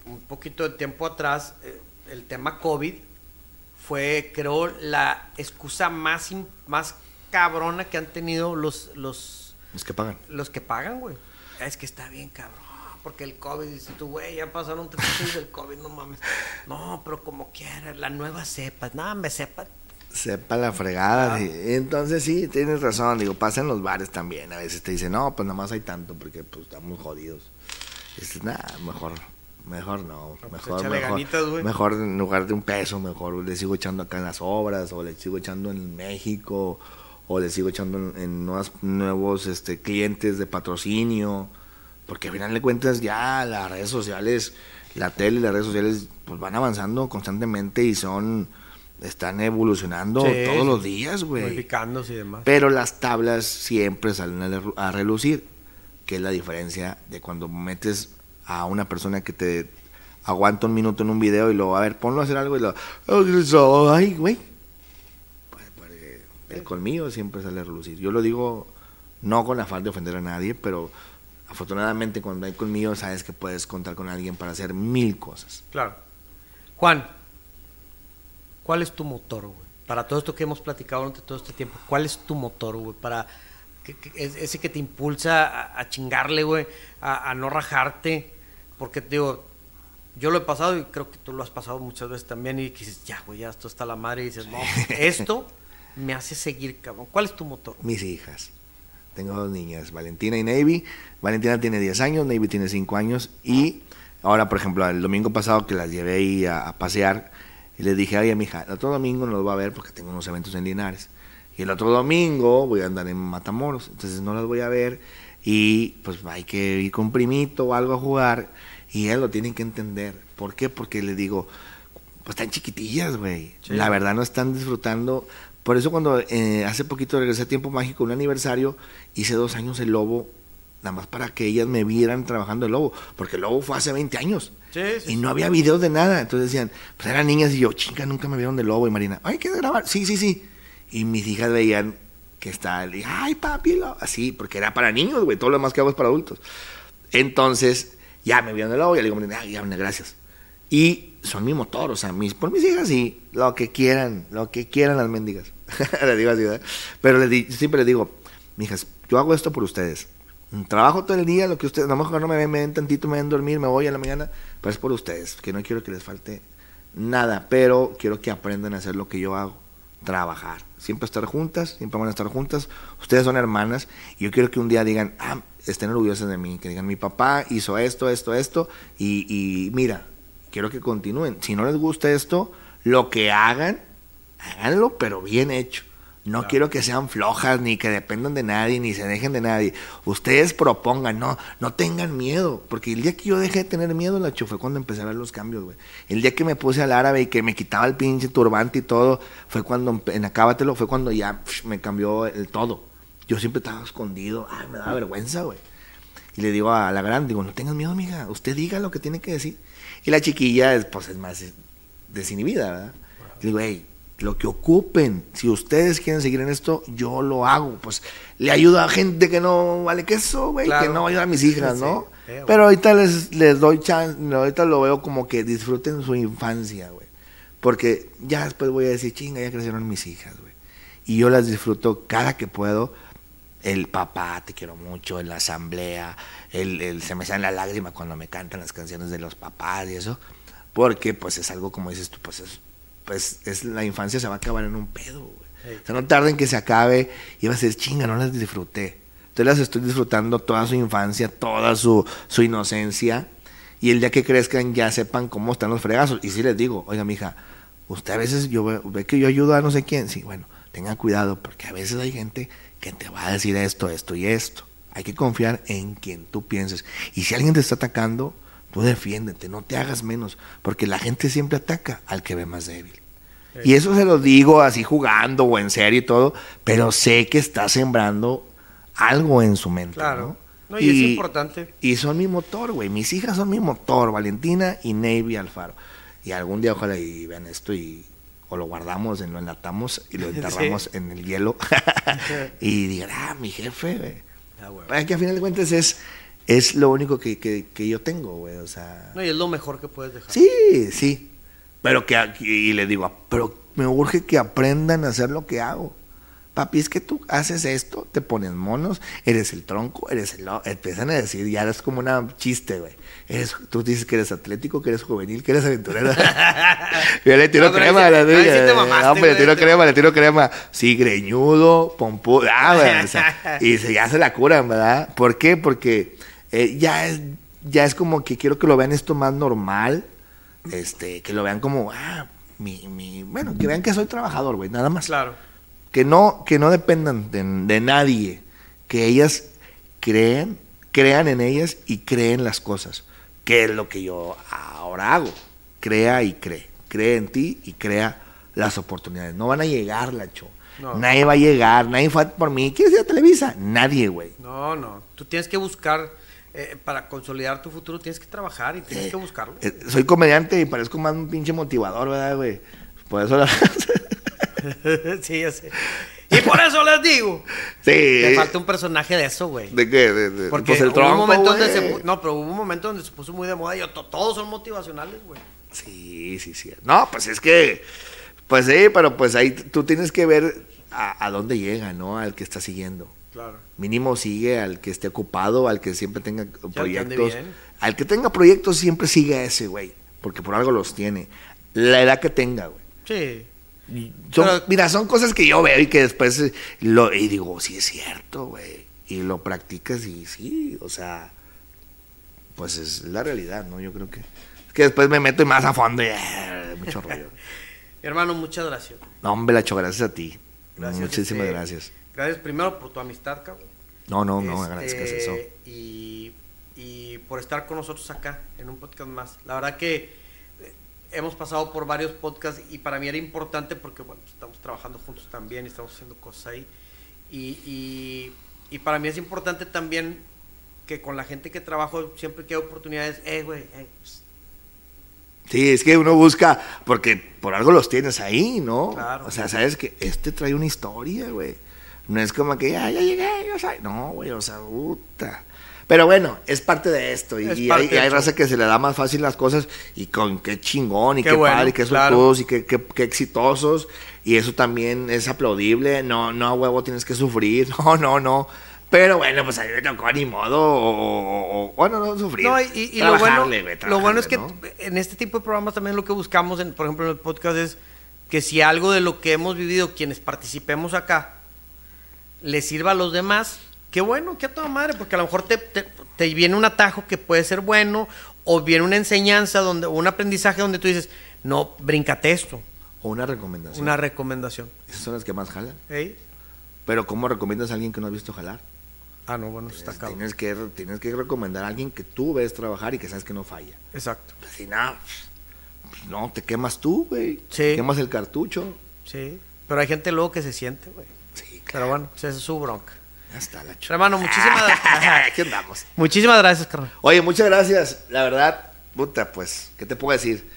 un poquito de tiempo atrás eh, el tema COVID fue, creo, la excusa más, más cabrona que han tenido los, los, Es que pagan. los que pagan, güey. Es que está bien, cabrón. Porque el COVID, dice tú, güey, ya pasaron tres años del COVID, no mames. No, pero como quieras, la nueva cepa. No, me sepa. Sepa la fregada. Ah. sí. Entonces sí, tienes razón. Digo, pasa en los bares también. A veces te dicen, no, pues nada más hay tanto porque pues estamos jodidos. Dices, nada, mejor, mejor no. pues, Mejor, échale mejor, ganitas, mejor en lugar de un peso, mejor le sigo echando acá en las obras, o le sigo echando en México, o le sigo echando en, en nuevas- nuevos este, clientes de patrocinio. Porque al final de cuentas ya las redes sociales, la tele y las redes sociales pues van avanzando constantemente y son, están evolucionando Sí, todos los días, güey. Modificándose y demás. Pero las tablas siempre salen a, relucir, que es la diferencia de cuando metes a una persona que te aguanta un minuto en un video y luego, a ver, ponlo a hacer algo y lo, ay, güey. El colmillo siempre sale a relucir. Yo lo digo no con la falta de ofender a nadie, pero afortunadamente cuando hay colmillo sabes que puedes contar con alguien para hacer mil cosas. Claro. Juan, ¿cuál es tu motor, güey? Para todo esto que hemos platicado durante todo este tiempo, ¿cuál es tu motor, güey? Para que- que- es- ese que te impulsa a, a chingarle, güey, a, a no rajarte. Porque, digo, yo lo he pasado y creo que tú lo has pasado muchas veces también y dices, ya, güey, ya esto está la madre y dices, no, esto me hace seguir, cabrón. ¿Cuál es tu motor? Mis hijas. Tengo dos niñas, Valentina y Navy. Valentina tiene 10 años, Navy tiene 5 años. Y ahora, por ejemplo, el domingo pasado que las llevé ahí a, a pasear, y les dije, oye, mija, el otro domingo no los va a ver porque tengo unos eventos en Linares. Y el otro domingo voy a andar en Matamoros, entonces no las voy a ver. Y pues hay que ir con primito o algo a jugar. Y ellos lo tienen que entender. ¿Por qué? Porque le digo, pues están chiquitillas, güey. Sí. La verdad no están disfrutando. Por eso cuando eh, hace poquito regresé a Tiempo Mágico, un aniversario, hice dos años el lobo, nada más para que ellas me vieran trabajando el lobo, porque el lobo fue hace 20 años. Sí, sí, Y sí. no había videos de nada. Entonces decían, pues eran niñas y yo, chinga, nunca me vieron de lobo. Y Marina, ay, ¿quieres grabar? Sí, sí, sí. Y mis hijas veían que estaba, le dije, ay, papi, lo-". así, porque era para niños, güey, todo lo demás que hago es para adultos. Entonces, ya me vieron de lobo, y le digo, Marina, ay, ya, gracias. Y son mi motor, o sea, mis, por mis hijas, sí, lo que quieran, lo que quieran las mendigas. les digo así, ¿verdad? Pero les di- siempre les digo, mijas, yo hago esto por ustedes. Trabajo todo el día, lo que ustedes, a lo mejor no me ven, me ven tantito, me ven dormir, me voy a la mañana, pero es por ustedes, que no quiero que les falte nada, pero quiero que aprendan a hacer lo que yo hago, trabajar. Siempre estar juntas, siempre van a estar juntas. Ustedes son hermanas y yo quiero que un día digan, ah, estén orgullosas de mí, que digan, mi papá hizo esto, esto, esto, y, y mira, quiero que continúen. Si no les gusta esto, lo que hagan, háganlo, pero bien hecho. No Claro. quiero que sean flojas, ni que dependan de nadie, ni se dejen de nadie. Ustedes propongan, no, no tengan miedo. Porque el día que yo dejé de tener miedo, Lacho, fue cuando empecé a ver los cambios, güey. El día que me puse al árabe y que me quitaba el pinche turbante y todo, fue cuando, en Acábatelo, fue cuando ya psh, me cambió el todo. Yo siempre estaba escondido, ay, me daba vergüenza, güey. Y le digo a la gran, digo, no tengas miedo, amiga, usted diga lo que tiene que decir. Y la chiquilla, es, pues, es más eh, desinhibida, ¿verdad? Digo, hey, lo que ocupen, si ustedes quieren seguir en esto, yo lo hago. Pues le ayudo a gente que no vale queso, güey, Claro. que no ayuda a mis hijas, Sí, ¿no? sí, güey. Pero ahorita les, les doy chance, ahorita lo veo como que disfruten su infancia, güey. Porque ya después voy a decir, chinga, ya crecieron mis hijas, güey. Y yo las disfruto cada que puedo. El papá, te quiero mucho, en la asamblea, el, el- se me sale la lágrima cuando me cantan las canciones de los papás y eso. Porque pues es algo como dices tú, pues es, pues es la infancia se va a acabar en un pedo, güey. O sea, no tarden que se acabe y vas a decir, chinga, no las disfruté. Entonces las estoy disfrutando toda su infancia, toda su, su inocencia. Y el día que crezcan ya sepan cómo están los fregazos. Y si les digo, oiga, mija, usted a veces yo ve, ve que yo ayudo a no sé quién. Sí, bueno, tengan cuidado porque a veces hay gente que te va a decir esto, esto y esto. Hay que confiar en quien tú pienses. Y si alguien te está atacando, tú defiéndete, no te hagas menos. Porque la gente siempre ataca al que ve más débil. Y eso se lo digo así jugando o en serio y todo, pero sé que está sembrando algo en su mente. Claro. ¿no? No, y es importante. Y son mi motor, güey. Mis hijas son mi motor, Valentina y Navy Alfaro. Y algún día ojalá y vean esto y o lo guardamos, lo enlatamos y lo enterramos Sí. en el hielo. y digan, ah, mi jefe, güey. Ah, que a final de cuentas es, es lo único que, que, que yo tengo, güey. O sea. No, y es lo mejor que puedes dejar. Sí, sí. Pero que aquí- y le digo, pero me urge que aprendan a hacer lo que hago. Papi, es que tú haces esto, te pones monos, eres el tronco, eres el... Empiezan a decir, ya eres como una chiste, güey. Eres, tú dices que eres atlético, que eres juvenil, que eres aventurero. Yo le tiro No, crema. te mamaste, hombre, le tiro te- crema, le tiro crema. Sí, greñudo, pompudo. Ah, güey, o sea, y se, ya se la curan, ¿verdad? ¿Por qué? Porque eh, ya, es, ya es como que quiero que lo vean esto más normal este, que lo vean como, ah, mi, mi, bueno, que vean que soy trabajador, güey, nada más. Claro. Que no, que no dependan de, de nadie, que ellas creen, crean en ellas y creen las cosas, que es lo que yo ahora hago, crea y cree, cree en ti y crea las oportunidades, no van a llegar, Lacho. No. Nadie va a llegar, nadie fue por mí. ¿Quieres ir a Televisa? Nadie, güey. No, no. Tú tienes que buscar, eh, para consolidar tu futuro, tienes que trabajar y tienes Eh, que buscarlo. Eh, soy comediante y parezco más un pinche motivador, ¿verdad, güey? Por eso la... sí, ya sé. Y por eso les digo, Sí. te falta un personaje de eso, güey. ¿De qué? De, de- Porque pues el hubo tronco, un momento donde se no, pero hubo un momento donde se puso muy de moda y to- todos son motivacionales, güey. Sí, sí, sí. No, pues es que, pues sí, pero pues ahí tú tienes que ver a, a dónde llega, ¿no? Al que está siguiendo. Claro. Mínimo sigue al que esté ocupado, al que siempre tenga proyectos. Al que tenga proyectos siempre sigue a ese, güey. Porque por algo los tiene. La edad que tenga, güey. Sí. Pero- mira, son cosas que yo veo y que después eh, lo y digo, sí es cierto, güey. Y lo practicas y sí, o sea, pues es la realidad, ¿no? Yo creo que es que después me meto y más a fondo y eh, mucho rollo. Hermano, muchas gracias. No, hombre, Lacho, gracias a ti. Gracias, Muchísimas este, gracias. Gracias primero por tu amistad, cabrón. No, no, no, Este, agradezcas eso. Y, y por estar con nosotros acá en un podcast más. La verdad que hemos pasado por varios podcasts y para mí era importante porque, bueno, estamos trabajando juntos también y estamos haciendo cosas ahí. Y, y, y para mí es importante también que con la gente que trabajo siempre que hay oportunidades, eh, güey, eh, pues, Sí, es que uno busca, porque por algo los tienes ahí, ¿no? Claro. O sea, sabes que este trae una historia, güey. No es como que ya, ya llegué, yo soy. No, güey, o sea, puta. Pero bueno, es parte de esto. Y, Es y parte hay, raza que se le da más fácil las cosas. Y con qué chingón, y Qué qué, bueno, padre, y qué claro. y qué, qué, qué exitosos. Y eso también es aplaudible. No, no, a huevo, tienes que sufrir. No, no, no. Pero bueno, pues a mí me tocó ni modo. O, bueno, no sufrir. No, y, y- lo bueno, lo bueno es que en este tipo de programas también lo que buscamos, en, por ejemplo, en el podcast es que si algo de lo que hemos vivido, quienes participemos acá, le sirva a los demás, qué bueno, qué a toda madre, porque a lo mejor te, te- te viene un atajo que puede ser bueno, o viene una enseñanza, donde, o un aprendizaje donde tú dices, no, brincate esto, O una recomendación. una recomendación. Esas son las que más jalan. ¿Ey? Pero ¿cómo recomiendas a alguien que no has visto jalar? Ah, no, bueno, está cabrón. Tienes que, tienes que recomendar a alguien que tú ves trabajar y que sabes que no falla. Exacto. Pues, si no, pues, no, te quemas tú, güey. Sí. Quemas el cartucho. Sí. Pero hay gente luego que se siente, güey. Sí, claro. Pero bueno, pues esa es su bronca. Ya está la Pero, hermano, muchísimas gracias. Aquí andamos. Muchísimas gracias, carnal. Oye, muchas gracias. La verdad, puta, pues, ¿qué te puedo decir?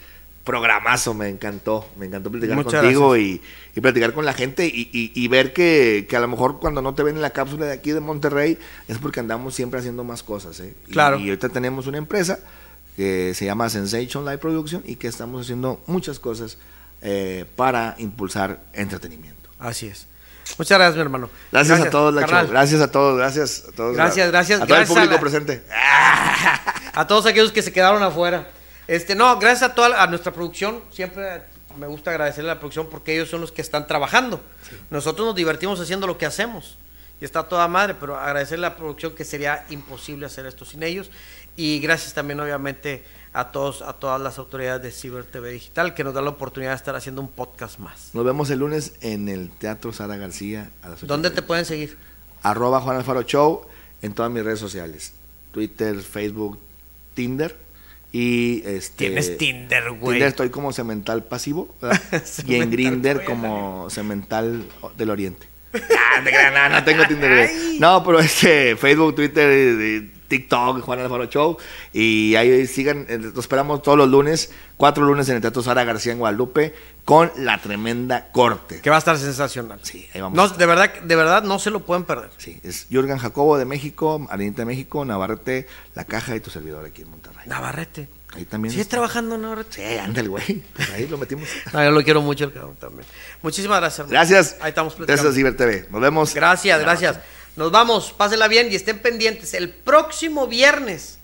Programazo, me encantó. Me encantó platicar Muchas contigo y, y platicar con la gente y, y- y ver que, que a lo mejor cuando no te ven en la cápsula de aquí de Monterrey es porque andamos siempre haciendo más cosas. ¿eh? Claro. Y, ahorita tenemos una empresa que se llama Sensation Live Production y que estamos haciendo muchas cosas eh, para impulsar entretenimiento. Así es. Muchas gracias, mi hermano. Gracias, a todos, carnal. Gracias a todos, gracias a todos. Gracias, gracias, A todo gracias el a público la- presente. A todos aquellos que se quedaron afuera. Este, no, gracias a toda a nuestra producción. Siempre me gusta agradecerle a la producción porque ellos son los que están trabajando. Nosotros nos divertimos haciendo lo que hacemos. Y está toda madre, pero agradecerle a la producción que sería imposible hacer esto sin ellos. Y gracias también, obviamente, a todos, a todas las autoridades de Ciber TV Digital que nos dan la oportunidad de estar haciendo un podcast más. Nos vemos el lunes en el Teatro Sara García a las ocho ¿Dónde de te pueden seguir? arroba Juan Alfaro Show en todas mis redes sociales. Twitter, Facebook, Tinder. Y este. Tienes Tinder, güey. Tinder estoy como cemental pasivo. ¿verdad? y en Cemental Grinder como cemental del oriente. Ah, no, no tengo Tinder. No, pero este, Facebook, Twitter, eh, TikTok, Juan Alfaro Show. Y ahí sigan, eh, los esperamos todos los lunes, cuatro lunes en el Teatro Sara García en Guadalupe, con la tremenda corte. Que va a estar sensacional. Sí, ahí vamos. No, de verdad, de verdad no se lo pueden perder. Sí, es Jürgen Jacobo de México, Arenita de México, Navarrete, La Caja y tu servidor aquí en Monterrey. Navarrete. Ahí también. ¿Sigues está. trabajando en Navarrete? Sí, anda el güey. Pues ahí lo metimos. No, yo lo quiero mucho el cabrón también. Muchísimas gracias. hermano. Gracias. Ahí estamos platicando. Gracias, Ciber TV. Nos vemos. Gracias, gracias. Nos vamos, pásenla bien y estén pendientes. El próximo viernes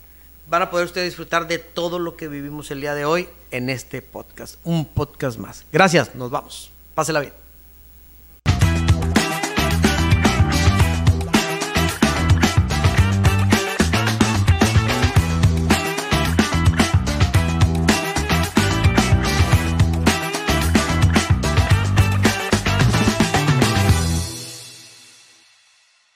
van a poder ustedes disfrutar de todo lo que vivimos el día de hoy en este podcast. Un podcast más. Gracias, nos vamos. Pásenla bien.